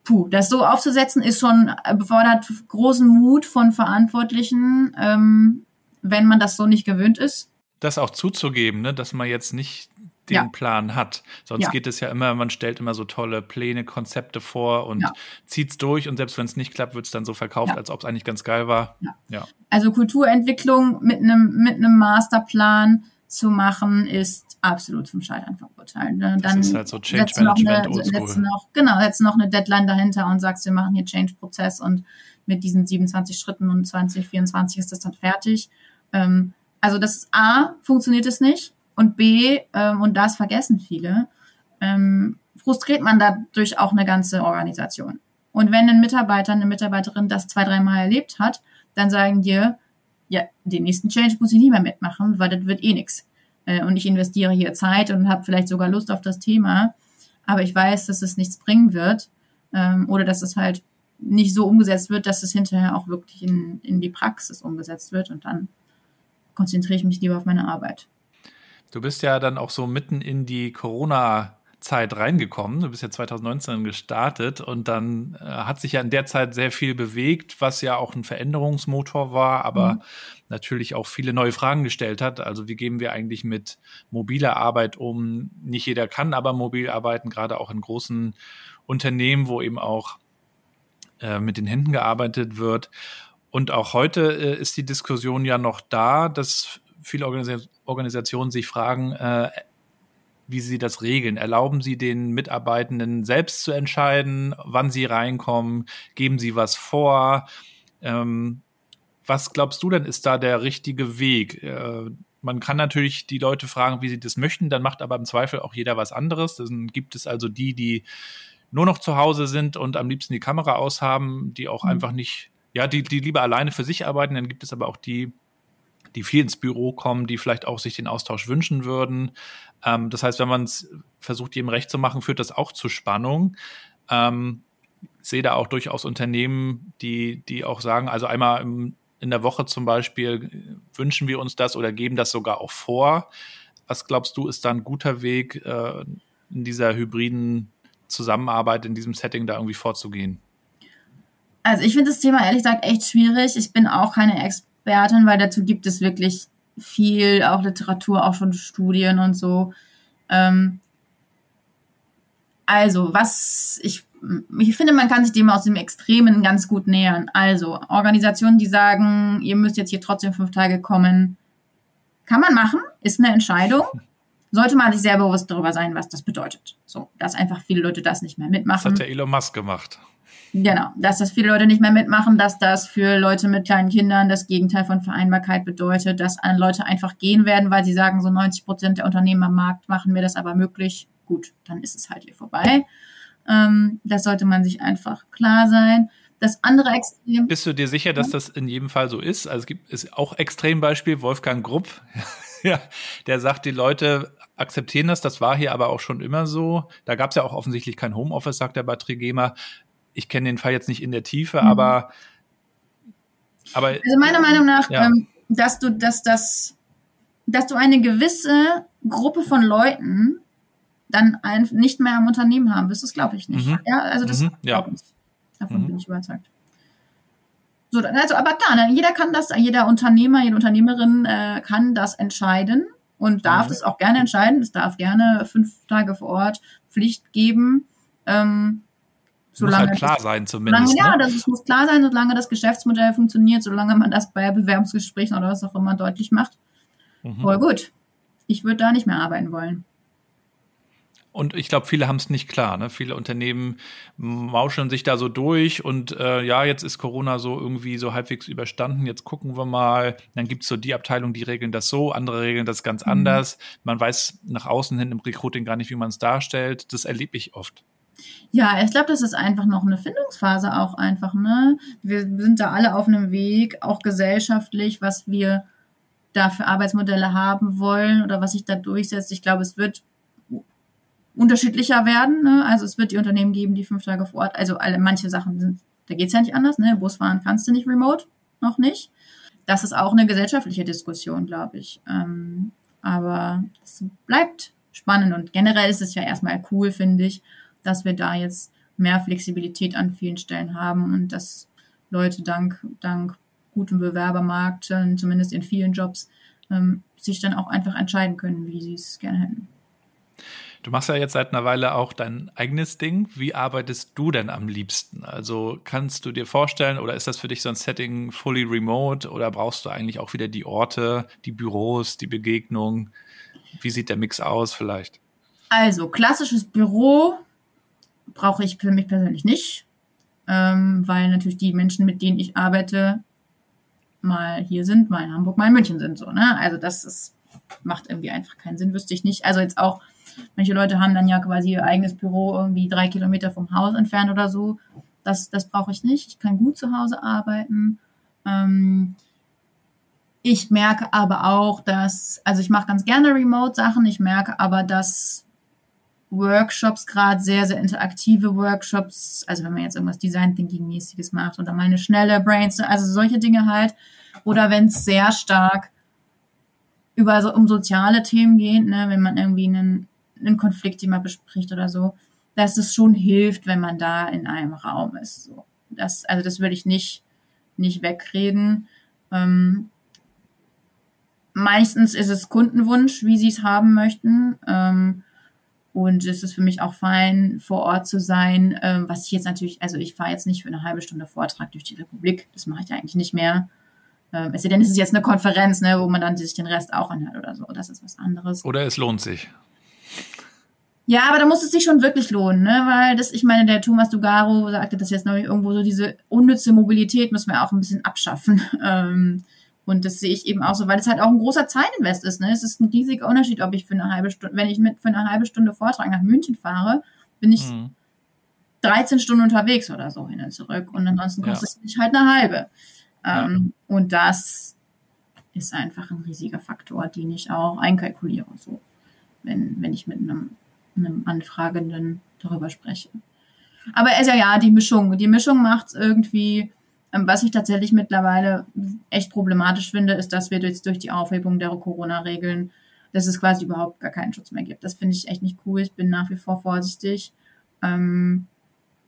puh, das so aufzusetzen ist schon befordert großen Mut von Verantwortlichen, ähm, wenn man das so nicht gewöhnt ist. Das auch zuzugeben, ne, dass man jetzt nicht den ja. Plan hat. Sonst ja. geht es ja immer, man stellt immer so tolle Pläne, Konzepte vor und ja. zieht es durch und selbst wenn es nicht klappt, wird es dann so verkauft, als ob es eigentlich ganz geil war. Ja. Also Kulturentwicklung mit einem mit einem Masterplan zu machen, ist absolut zum Scheitern verurteilt. Ne? Dann das ist halt so Change Management noch eine, noch, Genau, setzt noch eine Deadline dahinter und sagst, wir machen hier Change-Prozess und mit diesen 27 Schritten und 2024 ist das dann fertig. Ähm, also das ist A, funktioniert es nicht und B, ähm, und das vergessen viele, ähm, frustriert man dadurch auch eine ganze Organisation. Und wenn ein Mitarbeiter, eine Mitarbeiterin das zwei, dreimal erlebt hat, dann sagen dir, ja, den nächsten Change muss ich nie mehr mitmachen, weil das wird eh nix. Äh, und ich investiere hier Zeit und habe vielleicht sogar Lust auf das Thema, aber ich weiß, dass es nichts bringen wird ähm, oder dass es halt nicht so umgesetzt wird, dass es hinterher auch wirklich in, in die Praxis umgesetzt wird und dann konzentriere ich mich lieber auf meine Arbeit. Du bist ja dann auch so mitten in die Corona Zeit reingekommen. Du bist ja 2019 gestartet und dann äh, hat sich ja in der Zeit sehr viel bewegt, was ja auch ein Veränderungsmotor war, aber mhm. natürlich auch viele neue Fragen gestellt hat. Also wie gehen wir eigentlich mit mobiler Arbeit um? Nicht jeder kann aber mobil arbeiten, gerade auch in großen Unternehmen, wo eben auch äh, mit den Händen gearbeitet wird. Und auch heute äh, ist die Diskussion ja noch da, dass viele Organis Organisationen sich fragen, äh, wie Sie das regeln. Erlauben Sie den Mitarbeitenden selbst zu entscheiden, wann sie reinkommen? Geben Sie was vor? Ähm, was glaubst du denn ist da der richtige Weg? Äh, man kann natürlich die Leute fragen, wie sie das möchten, dann macht aber im Zweifel auch jeder was anderes. Dann gibt es also die, die nur noch zu Hause sind und am liebsten die Kamera aushaben, die auch mhm. einfach nicht, ja, die, die lieber alleine für sich arbeiten. Dann gibt es aber auch die, die viel ins Büro kommen, die vielleicht auch sich den Austausch wünschen würden. Ähm, das heißt, wenn man es versucht, jedem recht zu machen, führt das auch zu Spannung. Ähm, sehe da auch durchaus Unternehmen, die, die auch sagen, also einmal im, in der Woche zum Beispiel wünschen wir uns das oder geben das sogar auch vor. Was glaubst du, ist da ein guter Weg, äh, in dieser hybriden Zusammenarbeit, in diesem Setting da irgendwie vorzugehen? Also ich finde das Thema ehrlich gesagt echt schwierig. Ich bin auch keine Expertin Expertin, weil dazu gibt es wirklich viel, auch Literatur, auch schon Studien und so. Ähm, also, was ich, ich finde, man kann sich dem aus dem Extremen ganz gut nähern. Also, Organisationen, die sagen, ihr müsst jetzt hier trotzdem fünf Tage kommen, kann man machen, ist eine Entscheidung. Sollte man sich sehr bewusst darüber sein, was das bedeutet. So, dass einfach viele Leute das nicht mehr mitmachen. Das hat der Elon Musk gemacht. Genau, dass das viele Leute nicht mehr mitmachen, dass das für Leute mit kleinen Kindern das Gegenteil von Vereinbarkeit bedeutet, dass Leute einfach gehen werden, weil sie sagen, so 90 Prozent der Unternehmen am Markt machen mir das aber möglich. Gut, dann ist es halt hier vorbei. Ähm, das sollte man sich einfach klar sein. Das andere Extrem. Bist du dir sicher, dass das in jedem Fall so ist? Also es gibt ist auch Extrembeispiel Wolfgang Grupp, <laughs> ja, der sagt, die Leute akzeptieren das. Das war hier aber auch schon immer so. Da gab es ja auch offensichtlich kein Homeoffice, sagt der Trigema ich kenne den Fall jetzt nicht in der Tiefe, mhm. aber, aber. Also meiner Meinung nach, ja. ähm, dass du, dass das, dass du eine gewisse Gruppe von Leuten dann ein, nicht mehr im Unternehmen haben wirst, das glaube ich nicht. Mhm. Ja, also das mhm. ja. ich. Davon mhm. bin ich überzeugt. So, also, aber klar, ne, jeder kann das, jeder Unternehmer, jede Unternehmerin äh, kann das entscheiden und darf es mhm. auch gerne entscheiden. Es darf gerne fünf Tage vor Ort Pflicht geben. Ähm, solange muss halt klar sein zumindest. Solange, ne? Ja, das muss klar sein, solange das Geschäftsmodell funktioniert, solange man das bei Bewerbungsgesprächen oder was auch immer deutlich macht. Mhm. Voll gut. Ich würde da nicht mehr arbeiten wollen. Und ich glaube, viele haben es nicht klar. Ne? Viele Unternehmen mauscheln sich da so durch und äh, ja, jetzt ist Corona so irgendwie so halbwegs überstanden. Jetzt gucken wir mal. Dann gibt es so die Abteilung, die regeln das so, andere regeln das ganz mhm. anders. Man weiß nach außen hin im Recruiting gar nicht, wie man es darstellt. Das erlebe ich oft. Ja, ich glaube, das ist einfach noch eine Findungsphase auch einfach, ne? Wir sind da alle auf einem Weg, auch gesellschaftlich, was wir da für Arbeitsmodelle haben wollen oder was sich da durchsetzt. Ich glaube, es wird unterschiedlicher werden. Ne? Also es wird die Unternehmen geben, die fünf Tage vor Ort, also alle manche Sachen sind, da geht's ja nicht anders, ne? Bus fahren kannst du nicht remote, noch nicht. Das ist auch eine gesellschaftliche Diskussion, glaube ich. Ähm, aber es bleibt spannend und generell ist es ja erstmal cool, finde ich, dass wir da jetzt mehr Flexibilität an vielen Stellen haben und dass Leute dank, dank gutem Bewerbermarkt, zumindest in vielen Jobs, ähm, sich dann auch einfach entscheiden können, wie sie es gerne hätten. Du machst ja jetzt seit einer Weile auch dein eigenes Ding. Wie arbeitest du denn am liebsten? Also kannst du dir vorstellen, oder ist das für dich so ein Setting fully remote oder brauchst du eigentlich auch wieder die Orte, die Büros, die Begegnung? Wie sieht der Mix aus vielleicht? Also klassisches Büro brauche ich für mich persönlich nicht, ähm, weil natürlich die Menschen, mit denen ich arbeite, mal hier sind, mal in Hamburg, mal in München sind. So, ne? Also das ist, macht irgendwie einfach keinen Sinn, wüsste ich nicht. Also jetzt auch, manche Leute haben dann ja quasi ihr eigenes Büro irgendwie drei Kilometer vom Haus entfernt oder so. Das, das brauche ich nicht. Ich kann gut zu Hause arbeiten. Ähm, ich merke aber auch, dass, also ich mache ganz gerne Remote-Sachen. Ich merke aber, dass Workshops gerade, sehr, sehr interaktive Workshops, also wenn man jetzt irgendwas Design Thinking mäßiges macht oder mal eine schnelle Brainstorm, also solche Dinge halt, oder wenn es sehr stark über so um soziale Themen geht, ne, wenn man irgendwie einen, einen Konfliktthema bespricht oder so, dass es schon hilft, wenn man da in einem Raum ist. So. Das, also das würde ich nicht, nicht wegreden. Ähm, meistens ist es Kundenwunsch, wie sie es haben möchten. Ähm, und es ist für mich auch fein, vor Ort zu sein, ähm, was ich jetzt natürlich, also ich fahre jetzt nicht für eine halbe Stunde Vortrag durch die Republik, das mache ich eigentlich nicht mehr. Ähm, es sei denn, es ist jetzt eine Konferenz, ne, wo man dann sich den Rest auch anhört oder so, das ist was anderes. Oder es lohnt sich. Ja, aber da muss es sich schon wirklich lohnen, ne? Weil das, ich meine, der Thomas Dugaro sagte das jetzt neulich irgendwo so, diese unnütze Mobilität müssen wir auch ein bisschen abschaffen. <laughs> Ähm, und das sehe ich eben auch so, weil es halt auch ein großer Zeitinvest ist. Ne? Es ist ein riesiger Unterschied, ob ich für eine halbe Stunde, wenn ich mit für eine halbe Stunde Vortrag nach München fahre, bin ich mhm. 13 Stunden unterwegs oder so hin und zurück. Und ansonsten kostet ja. es mich halt eine halbe. Ähm, ja. Und das ist einfach ein riesiger Faktor, den ich auch einkalkuliere, so, wenn, wenn ich mit einem, einem Anfragenden darüber spreche. Aber es ist ja ja die Mischung. Die Mischung macht es irgendwie ähm, was ich tatsächlich mittlerweile echt problematisch finde, ist, dass wir durch, durch die Aufhebung der Corona-Regeln, dass es quasi überhaupt gar keinen Schutz mehr gibt. Das finde ich echt nicht cool. Ich bin nach wie vor vorsichtig. Ähm,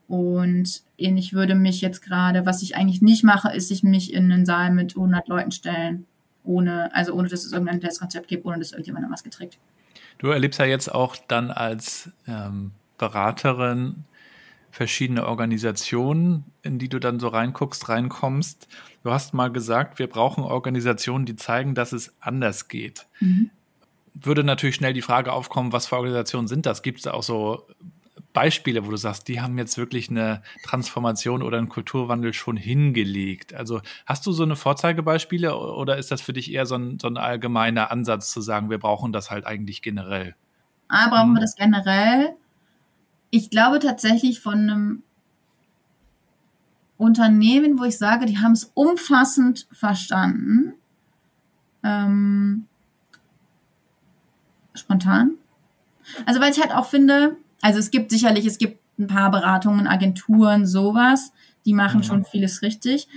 und ich würde mich jetzt gerade, was ich eigentlich nicht mache, ist, ich mich in einen Saal mit 100 Leuten stellen, ohne, also ohne, dass es irgendein Testkonzept gibt, ohne dass irgendjemand eine Maske trägt. Du erlebst ja jetzt auch dann als ähm, Beraterin verschiedene Organisationen, in die du dann so reinguckst, reinkommst. Du hast mal gesagt, wir brauchen Organisationen, die zeigen, dass es anders geht. Mhm. Würde natürlich schnell die Frage aufkommen, was für Organisationen sind das? Gibt es da auch so Beispiele, wo du sagst, die haben jetzt wirklich eine Transformation oder einen Kulturwandel schon hingelegt? Also hast du so eine Vorzeigebeispiele oder ist das für dich eher so ein, so ein allgemeiner Ansatz zu sagen, wir brauchen das halt eigentlich generell? Ah, brauchen wir das generell? ich glaube tatsächlich von einem Unternehmen, wo ich sage, die haben es umfassend verstanden. Ähm, spontan. Also weil ich halt auch finde, also es gibt sicherlich, es gibt ein paar Beratungen, Agenturen, sowas, die machen mhm. schon vieles richtig.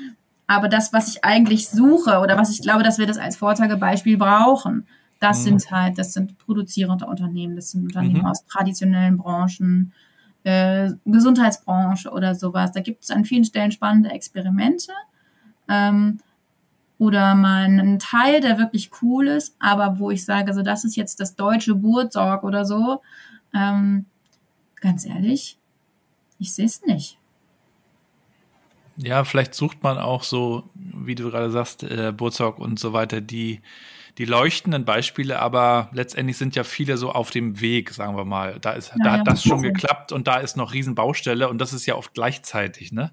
Aber das, was ich eigentlich suche oder was ich glaube, dass wir das als Vorzeigebeispiel brauchen, das mhm. sind halt, das sind produzierende Unternehmen, das sind Unternehmen mhm. aus traditionellen Branchen, äh, Gesundheitsbranche oder sowas. Da gibt es an vielen Stellen spannende Experimente. Ähm, oder mal einen Teil, der wirklich cool ist, aber wo ich sage, so das ist jetzt das deutsche Burtsorg oder so. Ähm, ganz ehrlich, ich sehe es nicht. Ja, vielleicht sucht man auch so, wie du gerade sagst, äh, Burzog und so weiter, die die leuchtenden Beispiele, aber letztendlich sind ja viele so auf dem Weg, sagen wir mal. Da, ist, ja, da hat das schon geklappt und da ist noch Riesenbaustelle und das ist ja oft gleichzeitig, ne?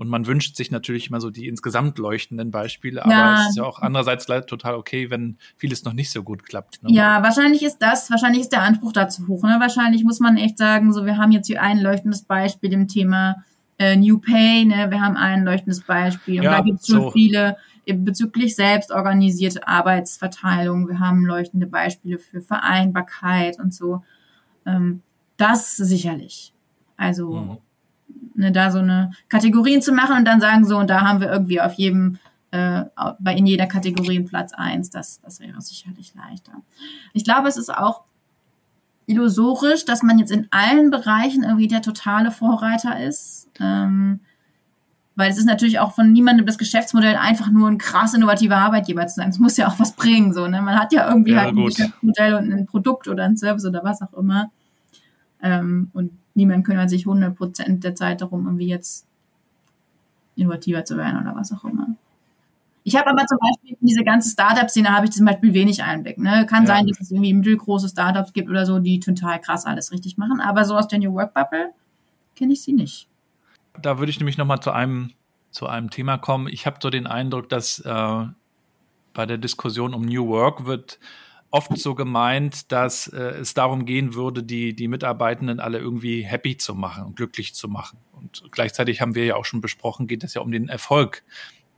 Und man wünscht sich natürlich immer so die insgesamt leuchtenden Beispiele, aber ja. es ist ja auch andererseits total okay, wenn vieles noch nicht so gut klappt. Ne? Ja, wahrscheinlich ist das, wahrscheinlich ist der Anspruch dazu hoch. Ne? Wahrscheinlich muss man echt sagen, so wir haben jetzt hier ein leuchtendes Beispiel im Thema äh, New Pay, ne? wir haben ein leuchtendes Beispiel und ja, da gibt es schon so. viele bezüglich selbstorganisierte Arbeitsverteilung. Wir haben leuchtende Beispiele für Vereinbarkeit und so. Ähm, das sicherlich. Also mhm. Ne, da so eine Kategorien zu machen und dann sagen so, und da haben wir irgendwie auf jedem, äh, bei in jeder Kategorie Platz eins, das, das wäre sicherlich leichter. Ich glaube, es ist auch illusorisch, dass man jetzt in allen Bereichen irgendwie der totale Vorreiter ist. Ähm, weil es ist natürlich auch von niemandem das Geschäftsmodell einfach nur ein krass innovativer Arbeitgeber zu sein. Es muss ja auch was bringen, so, ne? Man hat ja irgendwie ja, halt ein Geschäftsmodell und ein Produkt oder ein Service oder was auch immer. Ähm, und niemand kümmert sich 100% der Zeit darum, irgendwie jetzt innovativer zu werden oder was auch immer. Ich habe aber zum Beispiel in diese ganze Startup-Szene habe ich zum Beispiel wenig Einblick. Ne? Kann ja. sein, dass es irgendwie mittelgroße Startups gibt oder so, die total krass alles richtig machen. Aber so aus der New Work Bubble kenne ich sie nicht da würde ich nämlich nochmal zu einem, zu einem Thema kommen. Ich habe so den Eindruck, dass äh, bei der Diskussion um New Work wird oft so gemeint, dass äh, es darum gehen würde, die, die Mitarbeitenden alle irgendwie happy zu machen und glücklich zu machen. Und gleichzeitig haben wir ja auch schon besprochen, geht es ja um den Erfolg.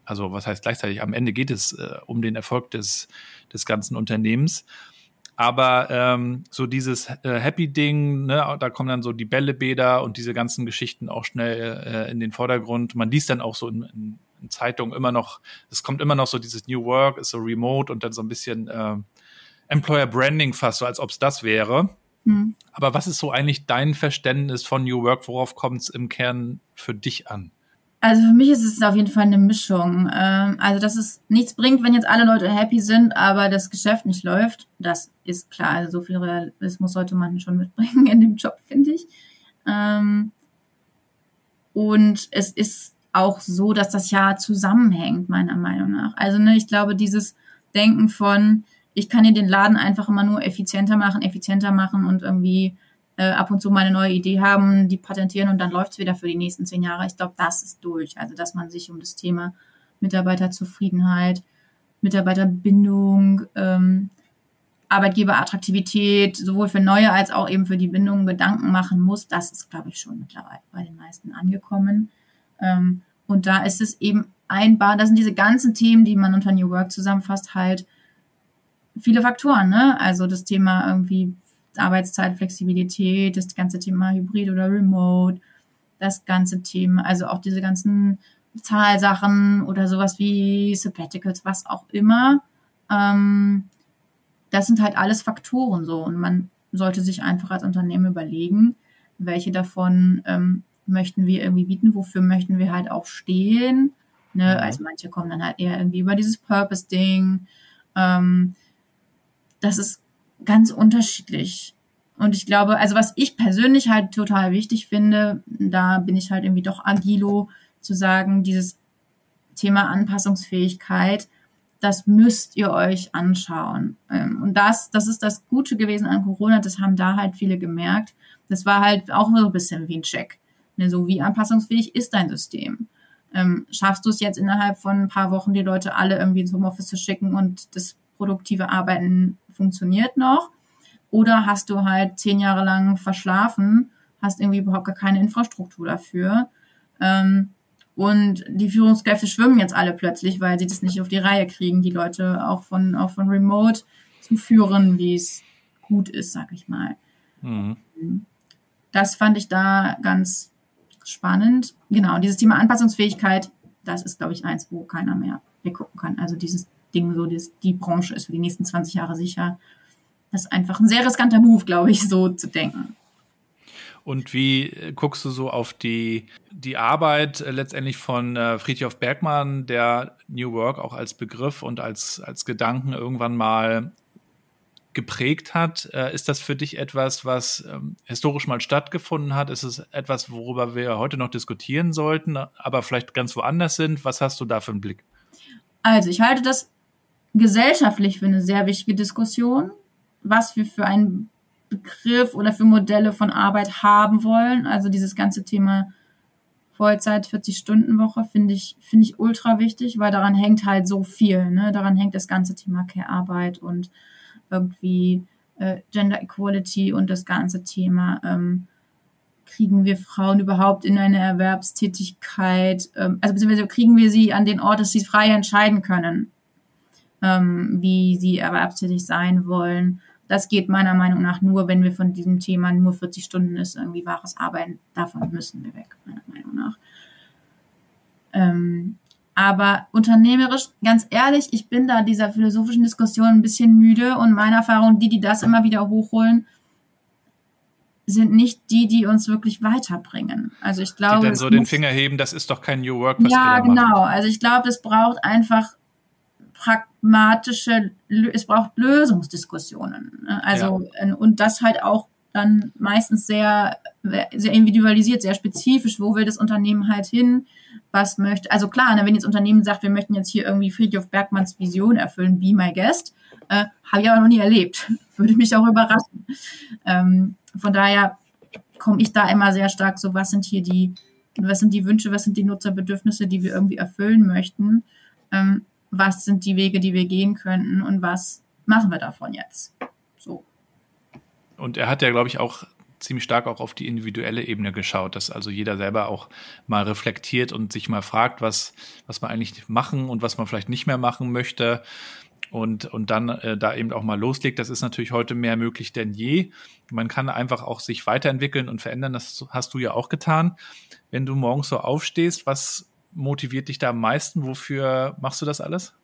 Also was heißt gleichzeitig? Am Ende geht es äh, um den Erfolg des, des ganzen Unternehmens. Aber ähm, so dieses äh, Happy-Ding, ne, da kommen dann so die Bällebäder und diese ganzen Geschichten auch schnell äh, in den Vordergrund. Man liest dann auch so in, in, Zeitungen immer noch, es kommt immer noch so dieses New Work, ist so remote und dann so ein bisschen äh, Employer Branding fast, so als ob es das wäre. Mhm. Aber was ist so eigentlich dein Verständnis von New Work? Worauf kommt es im Kern für dich an? Also für mich ist es auf jeden Fall eine Mischung. Ähm, also dass es nichts bringt, wenn jetzt alle Leute happy sind, aber das Geschäft nicht läuft, das ist klar. Also so viel Realismus sollte man schon mitbringen in dem Job, finde ich. Ähm, und es ist auch so, dass das ja zusammenhängt, meiner Meinung nach. Also ne, ich glaube, dieses Denken von, ich kann hier den Laden einfach immer nur effizienter machen, effizienter machen und irgendwie äh, ab und zu mal eine neue Idee haben, die patentieren und dann läuft es wieder für die nächsten zehn Jahre. Ich glaube, das ist durch. Also, dass man sich um das Thema Mitarbeiterzufriedenheit, Mitarbeiterbindung, ähm, Arbeitgeberattraktivität sowohl für neue als auch eben für die Bindung Gedanken machen muss, das ist, glaube ich, schon mittlerweile bei den meisten angekommen. Ähm, und da ist es eben einbar, das sind diese ganzen Themen, die man unter New Work zusammenfasst, halt viele Faktoren, ne? Also das Thema irgendwie Arbeitszeitflexibilität, das ganze Thema Hybrid oder Remote, das ganze Thema, also auch diese ganzen Zahlsachen oder sowas wie Sabbaticals, was auch immer. Ähm, das sind halt alles Faktoren so und man sollte sich einfach als Unternehmen überlegen, welche davon ähm, möchten wir irgendwie bieten, wofür möchten wir halt auch stehen. Ne? Mhm. Also manche kommen dann halt eher irgendwie über dieses Purpose-Ding. Ähm, das ist ganz unterschiedlich. Und ich glaube, also was ich persönlich halt total wichtig finde, da bin ich halt irgendwie doch agilo, zu sagen, dieses Thema Anpassungsfähigkeit, das müsst ihr euch anschauen. Ähm, und das, das ist das Gute gewesen an Corona, das haben da halt viele gemerkt. Das war halt auch so ein bisschen wie ein Check. Ne, so wie anpassungsfähig ist dein System? Ähm, schaffst du es jetzt innerhalb von ein paar Wochen, die Leute alle irgendwie ins Homeoffice zu schicken und das produktive Arbeiten funktioniert noch? Oder hast du halt zehn Jahre lang verschlafen, hast irgendwie überhaupt gar keine Infrastruktur dafür. Ähm, und die Führungskräfte schwimmen jetzt alle plötzlich, weil sie das nicht auf die Reihe kriegen, die Leute auch von, auch von Remote zu führen, wie es gut ist, sag ich mal. Mhm. Das fand ich da ganz spannend. Genau, dieses Thema Anpassungsfähigkeit, das ist, glaube ich, eins, wo keiner mehr weggucken kann. Also dieses Ding, so das, die Branche ist für die nächsten 20 Jahre sicher. Das ist einfach ein sehr riskanter Move, glaube ich, so zu denken. Und wie guckst du so auf die, die Arbeit äh, letztendlich von äh, Friedhof Bergmann, der New Work auch als Begriff und als, als Gedanken irgendwann mal geprägt hat? Äh, ist das für dich etwas, was ähm, historisch mal stattgefunden hat? Ist es etwas, worüber wir heute noch diskutieren sollten, aber vielleicht ganz woanders sind? Was hast du da für einen Blick? Also, ich halte das gesellschaftlich für eine sehr wichtige Diskussion, was wir für einen Begriff oder für Modelle von Arbeit haben wollen. Also dieses ganze Thema Vollzeit, 40-Stunden-Woche finde ich, finde ich ultra wichtig, weil daran hängt halt so viel. Ne? Daran hängt das ganze Thema Care-Arbeit und irgendwie äh, Gender Equality und das ganze Thema, ähm, kriegen wir Frauen überhaupt in eine Erwerbstätigkeit, ähm, also beziehungsweise kriegen wir sie an den Ort, dass sie frei entscheiden können, ähm, wie sie erwerbstätig sein wollen. Das geht meiner Meinung nach nur, wenn wir von diesem Thema nur 40 Stunden ist, irgendwie wahres Arbeiten, davon müssen wir weg, meiner Meinung nach. Ähm, aber unternehmerisch, ganz ehrlich, ich bin da dieser philosophischen Diskussion ein bisschen müde und meine Erfahrung, die, die das immer wieder hochholen, sind nicht die, die uns wirklich weiterbringen. Also ich glaube. Die dann so den Finger heben, das ist doch kein New Work, was Ja, genau. Macht. Also ich glaube, es braucht einfach pragmatische, es braucht Lösungsdiskussionen. Ne? Also, ja. und das halt auch dann meistens sehr, sehr individualisiert, sehr spezifisch, wo will das Unternehmen halt hin, was möchte, also klar, ne, wenn jetzt Unternehmen sagt, wir möchten jetzt hier irgendwie Friedhof Bergmanns Vision erfüllen, be my guest, äh, habe ich aber noch nie erlebt. <laughs> Würde mich auch überraschen. Ähm, von daher komme ich da immer sehr stark so, was sind hier die, was sind die Wünsche, was sind die Nutzerbedürfnisse, die wir irgendwie erfüllen möchten, ähm, was sind die Wege, die wir gehen könnten und was machen wir davon jetzt. So. Und er hat ja, glaube ich, auch ziemlich stark auch auf die individuelle Ebene geschaut, dass also jeder selber auch mal reflektiert und sich mal fragt, was, was man eigentlich machen und was man vielleicht nicht mehr machen möchte und, und dann äh, da eben auch mal loslegt. Das ist natürlich heute mehr möglich denn je. Man kann einfach auch sich weiterentwickeln und verändern. Das hast du ja auch getan. Wenn du morgens so aufstehst, was motiviert dich da am meisten? Wofür machst du das alles?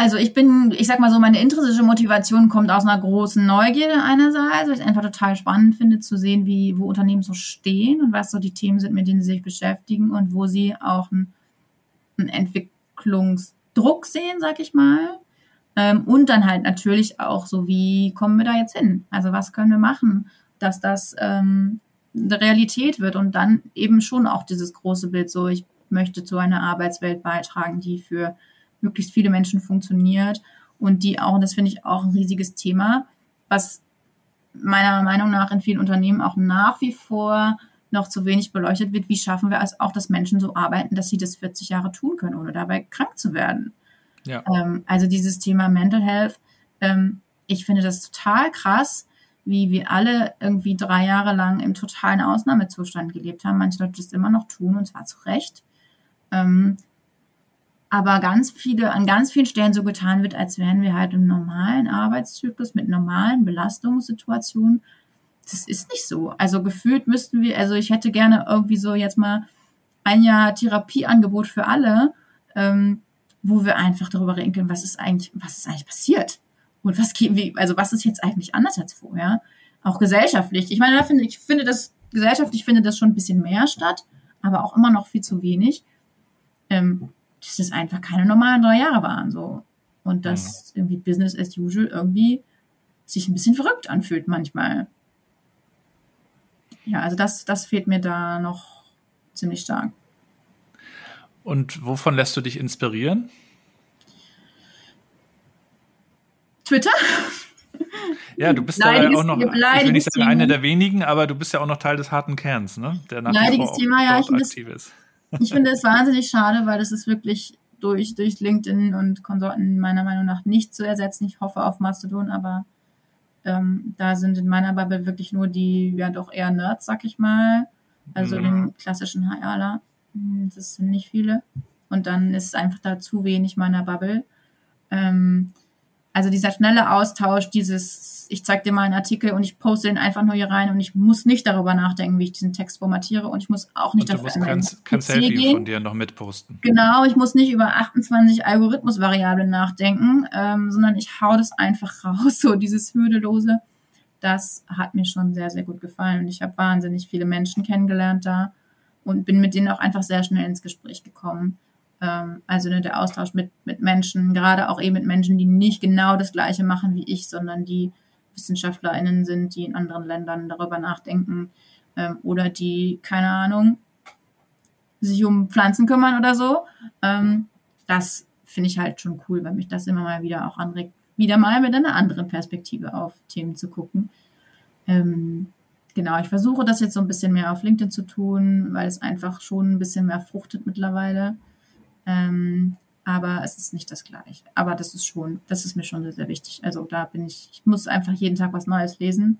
Also ich bin, ich sag mal so, meine intrinsische Motivation kommt aus einer großen Neugierde einerseits, weil ich es einfach total spannend finde zu sehen, wie, wo Unternehmen so stehen und was so die Themen sind, mit denen sie sich beschäftigen und wo sie auch einen, Entwicklungsdruck sehen, sag ich mal. Ähm, und dann halt natürlich auch so, wie kommen wir da jetzt hin? Also was können wir machen, dass das ähm, Realität wird und dann eben schon auch dieses große Bild so, ich möchte zu einer Arbeitswelt beitragen, die für möglichst viele Menschen funktioniert und die auch, und das finde ich auch ein riesiges Thema, was meiner Meinung nach in vielen Unternehmen auch nach wie vor noch zu wenig beleuchtet wird, wie schaffen wir es auch, dass Menschen so arbeiten, dass sie das 40 Jahre tun können, ohne dabei krank zu werden. Ja. Ähm, also dieses Thema Mental Health, ähm, ich finde das total krass, wie wir alle irgendwie drei Jahre lang im totalen Ausnahmezustand gelebt haben. Manche Leute das immer noch tun, und zwar zu Recht. Ähm, aber ganz viele, an ganz vielen Stellen so getan wird, als wären wir halt im normalen Arbeitszyklus mit normalen Belastungssituationen. Das ist nicht so. Also gefühlt müssten wir, also ich hätte gerne irgendwie so jetzt mal ein Jahr Therapieangebot für alle, ähm, wo wir einfach darüber reden können, was ist eigentlich, was ist eigentlich passiert? Und was geben wir, also was ist jetzt eigentlich anders als vorher? Auch gesellschaftlich. Ich meine, da finde, ich finde das, gesellschaftlich findet das schon ein bisschen mehr statt, aber auch immer noch viel zu wenig. Ähm, dass es einfach keine normalen drei Jahre waren, so. Und dass mhm. irgendwie Business as usual irgendwie sich ein bisschen verrückt anfühlt manchmal. Ja, also das, das fehlt mir da noch ziemlich stark. Und wovon lässt du dich inspirieren? Twitter. Ja, du bist ja auch noch, ich will nicht sagen, einer der wenigen, aber du bist ja auch noch Teil des harten Kerns, ne? Der nach Leidiges Thema, ja, ich aktiv ist. Ich finde es <laughs> wahnsinnig schade, weil das ist wirklich durch, durch LinkedIn und Konsorten meiner Meinung nach nicht zu ersetzen. Ich hoffe auf Mastodon, aber ähm, da sind in meiner Bubble wirklich nur die, ja doch eher Nerds, sag ich mal. Also mhm. den klassischen HRler. Hm, das sind nicht viele. Und dann ist es einfach da zu wenig meiner Bubble. Ähm, also dieser schnelle Austausch, dieses, ich zeig dir mal einen Artikel und ich poste den einfach nur hier rein und ich muss nicht darüber nachdenken, wie ich diesen Text formatiere und ich muss auch nicht und du dafür musst kein Selfie gehen. von dir noch mitposten. Genau, ich muss nicht über 28 Algorithmusvariablen nachdenken, ähm, sondern ich hau das einfach <laughs> raus, so dieses Hürdelose. Das hat mir schon sehr, sehr gut gefallen und ich habe wahnsinnig viele Menschen kennengelernt da und bin mit denen auch einfach sehr schnell ins Gespräch gekommen. Ähm, also ne, der Austausch mit, mit Menschen, gerade auch eben mit Menschen, die nicht genau das Gleiche machen wie ich, sondern die WissenschaftlerInnen sind, die in anderen Ländern darüber nachdenken ähm, oder die, keine Ahnung, sich um Pflanzen kümmern oder so. Ähm, das finde ich halt schon cool, weil mich das immer mal wieder auch anregt, wieder mal mit einer anderen Perspektive auf Themen zu gucken. Ähm, genau, ich versuche das jetzt so ein bisschen mehr auf LinkedIn zu tun, weil es einfach schon ein bisschen mehr fruchtet mittlerweile. Ähm, aber es ist nicht das Gleiche. Aber das ist schon, das ist mir schon sehr, sehr wichtig. Also da bin ich, ich muss einfach jeden Tag was Neues lesen.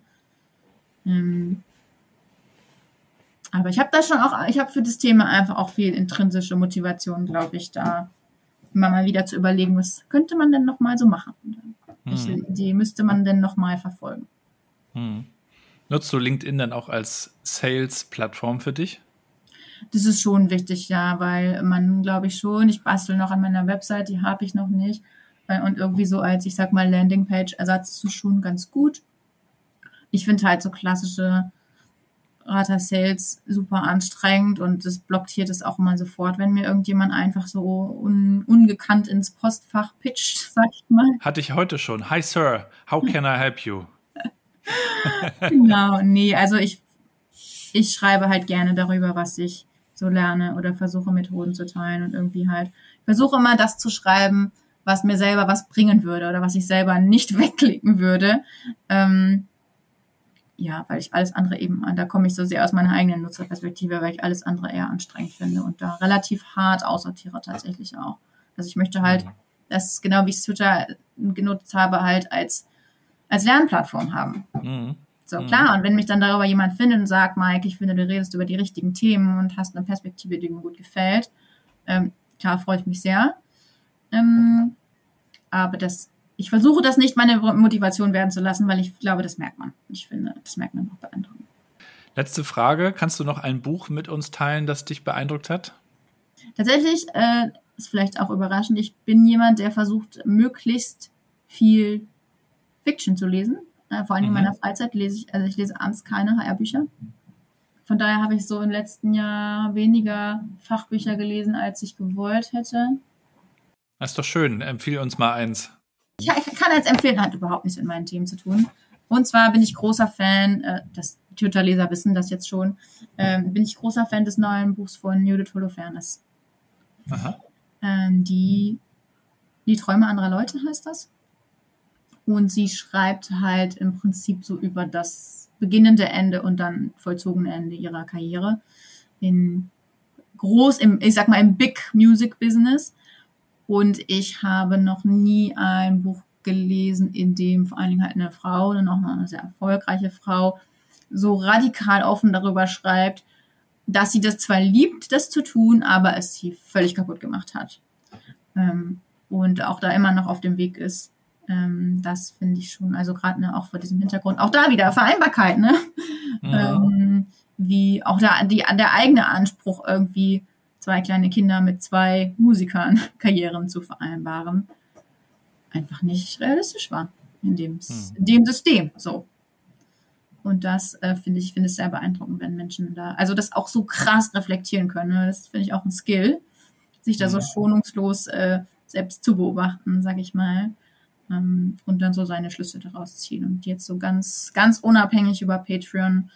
Ähm, aber ich habe da schon auch, ich habe für das Thema einfach auch viel intrinsische Motivation, glaube ich, da immer mal wieder zu überlegen, was könnte man denn noch mal so machen? Hm. Idee müsste man denn noch mal verfolgen? Hm. Nutzt du LinkedIn dann auch als Sales-Plattform für dich? Das ist schon wichtig, ja, weil man, glaube ich schon, ich bastel noch an meiner Website, die habe ich noch nicht. Äh, und irgendwie so als, ich sag mal, Landingpage-Ersatz ist schon ganz gut. Ich finde halt so klassische Rata Sales super anstrengend und das blockiert es auch immer sofort, wenn mir irgendjemand einfach so un, ungekannt ins Postfach pitcht, <laughs> sag ich mal. Hatte ich heute schon. Hi Sir, how can I help you? <laughs> genau, nee, also ich, ich schreibe halt gerne darüber, was ich so lerne oder versuche Methoden zu teilen und irgendwie halt versuche immer das zu schreiben, was mir selber was bringen würde oder was ich selber nicht <laughs> wegklicken würde. Ähm, ja, weil ich alles andere eben, da komme ich so sehr aus meiner eigenen Nutzerperspektive, weil ich alles andere eher anstrengend finde und da relativ hart aussortiere tatsächlich auch. Also ich möchte halt, mhm. das ist genau wie ich Twitter genutzt habe, halt als, als Lernplattform haben. Mhm. So, mhm. klar, und wenn mich dann darüber jemand findet und sagt, Mike, ich finde, du redest über die richtigen Themen und hast eine Perspektive, die mir gut gefällt, ähm, klar, freue ich mich sehr. Ähm, aber das ich versuche das nicht meine Motivation werden zu lassen, weil ich glaube, das merkt man. Ich finde, das merkt man auch bei anderen. Letzte Frage. Kannst du noch ein Buch mit uns teilen, das dich beeindruckt hat? Tatsächlich äh, ist vielleicht auch überraschend. Ich bin jemand, der versucht, möglichst viel Fiction zu lesen. Äh, vor allem mhm. in meiner Freizeit lese ich, also ich lese abends keine HR-Bücher. Von daher habe ich so im letzten Jahr weniger Fachbücher gelesen, als ich gewollt hätte. Das ist doch schön. Empfehle uns mal eins. Ich kann jetzt empfehlen, hat überhaupt nichts mit meinen Themen zu tun. Und zwar bin ich großer Fan, äh, das Twitter-Leser wissen das jetzt schon, äh, bin ich großer Fan des neuen Buchs von Judith Holofernes. Aha. Ähm, die, die Träume anderer Leute heißt das. Und sie schreibt halt im Prinzip so über das beginnende Ende und dann vollzogene Ende ihrer Karriere in groß im, ich sag mal, im Big Music Business. Und ich habe noch nie ein Buch gelesen, in dem vor allen Dingen halt eine Frau, dann auch eine sehr erfolgreiche Frau, so radikal offen darüber schreibt, dass sie das zwar liebt, das zu tun, aber es sie völlig kaputt gemacht hat. Ähm, und auch da immer noch auf dem Weg ist. Ähm, das finde ich schon, also gerade ne, auch vor diesem Hintergrund, auch da wieder Vereinbarkeit, ne? Ja. Ähm, wie auch da die, der eigene Anspruch irgendwie zwei kleine Kinder mit zwei Musikern <laughs> Karrieren zu vereinbaren, einfach nicht realistisch war in dem, hm. in dem System. So. Und das äh, finde ich, finde es sehr beeindruckend, wenn Menschen da, also das auch so krass reflektieren können. Ne? Das finde ich auch ein Skill, sich da so schonungslos äh, selbst zu beobachten, sage ich mal. Ähm, und dann so seine Schlüsse daraus ziehen. Und jetzt so ganz, ganz unabhängig über Patreon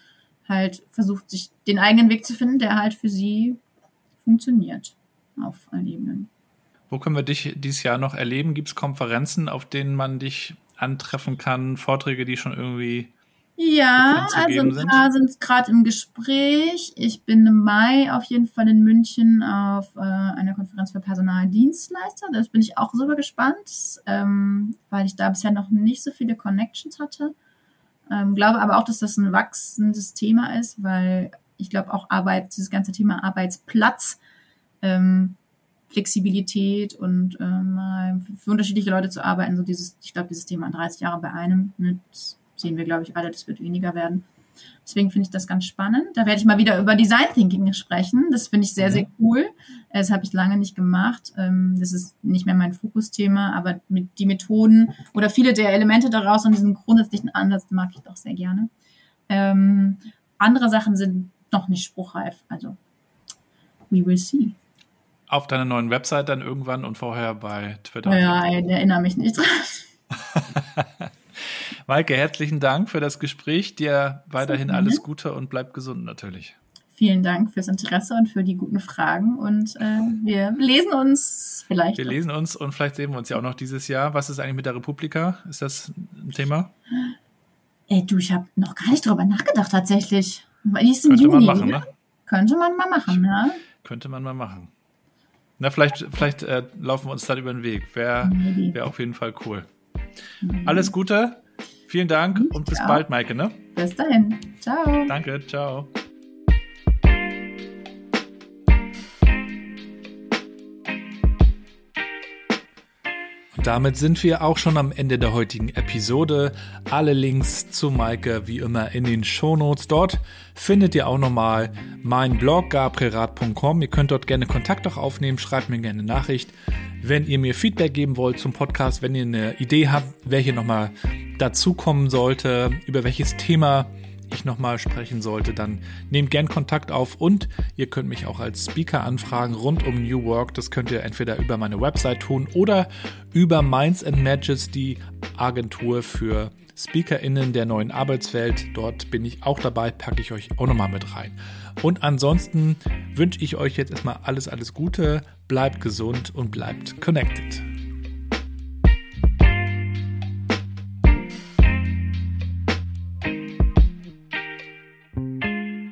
halt versucht, sich den eigenen Weg zu finden, der halt für sie funktioniert auf allen Ebenen. Wo können wir dich dieses Jahr noch erleben? Gibt es Konferenzen, auf denen man dich antreffen kann, Vorträge, die schon irgendwie ja, also ein paar sind gerade im Gespräch. Ich bin im Mai auf jeden Fall in München auf äh, einer Konferenz für Personaldienstleister. Das bin ich auch super gespannt, ähm, weil ich da bisher noch nicht so viele Connections hatte. Ähm, glaube aber auch, dass das ein wachsendes Thema ist, weil ich glaube auch Arbeit, dieses ganze Thema Arbeitsplatz, ähm, Flexibilität und ähm, für unterschiedliche Leute zu arbeiten, so dieses, ich glaube, dieses Thema 30 Jahre bei einem, ne, das sehen wir, glaube ich, alle, das wird weniger werden. Deswegen finde ich das ganz spannend. Da werde ich mal wieder über Design Thinking sprechen. Das finde ich sehr, sehr mhm. cool. Das habe ich lange nicht gemacht. Ähm, das ist nicht mehr mein Fokusthema, aber die Methoden oder viele der Elemente daraus und diesen grundsätzlichen Ansatz mag ich doch sehr gerne. Ähm, andere Sachen sind noch nicht spruchreif. Also, we will see. Auf deiner neuen Website dann irgendwann und vorher bei Twitter. Ja, ich erinnere mich nicht dran. <laughs> Maike, herzlichen Dank für das Gespräch. Dir weiterhin alles Gute und bleib gesund natürlich. Vielen Dank fürs Interesse und für die guten Fragen. Und äh, wir lesen uns vielleicht. Wir lesen uns und vielleicht sehen wir uns ja auch noch dieses Jahr. Was ist eigentlich mit der Republika? Ist das ein Thema? Ey, du, ich habe noch gar nicht drüber nachgedacht tatsächlich. Die ist im Könnte Juni. Man machen, ne? Könnte man mal machen, ne? Könnte man mal machen. Na, vielleicht, vielleicht äh, laufen wir uns dann über den Weg. Wäre wär auf jeden Fall cool. Alles Gute, vielen Dank und, bis bald, Maike, ne? Bis dahin. Ciao. Danke, ciao. Damit sind wir auch schon am Ende der heutigen Episode. Alle Links zu Maike wie immer in den Shownotes. Dort findet ihr auch nochmal meinen Blog gabrielrad.com. Ihr könnt dort gerne Kontakt auch aufnehmen, schreibt mir gerne eine Nachricht. Wenn ihr mir Feedback geben wollt zum Podcast, wenn ihr eine Idee habt, welche nochmal dazukommen sollte, über welches Thema ich nochmal sprechen sollte, dann nehmt gern Kontakt auf und ihr könnt mich auch als Speaker anfragen rund um New Work. Das könnt ihr entweder über meine Website tun oder über Minds and Matches, die Agentur für SpeakerInnen der neuen Arbeitswelt. Dort bin ich auch dabei, packe ich euch auch nochmal mit rein. Und ansonsten wünsche ich euch jetzt erstmal alles, alles Gute, bleibt gesund und bleibt connected.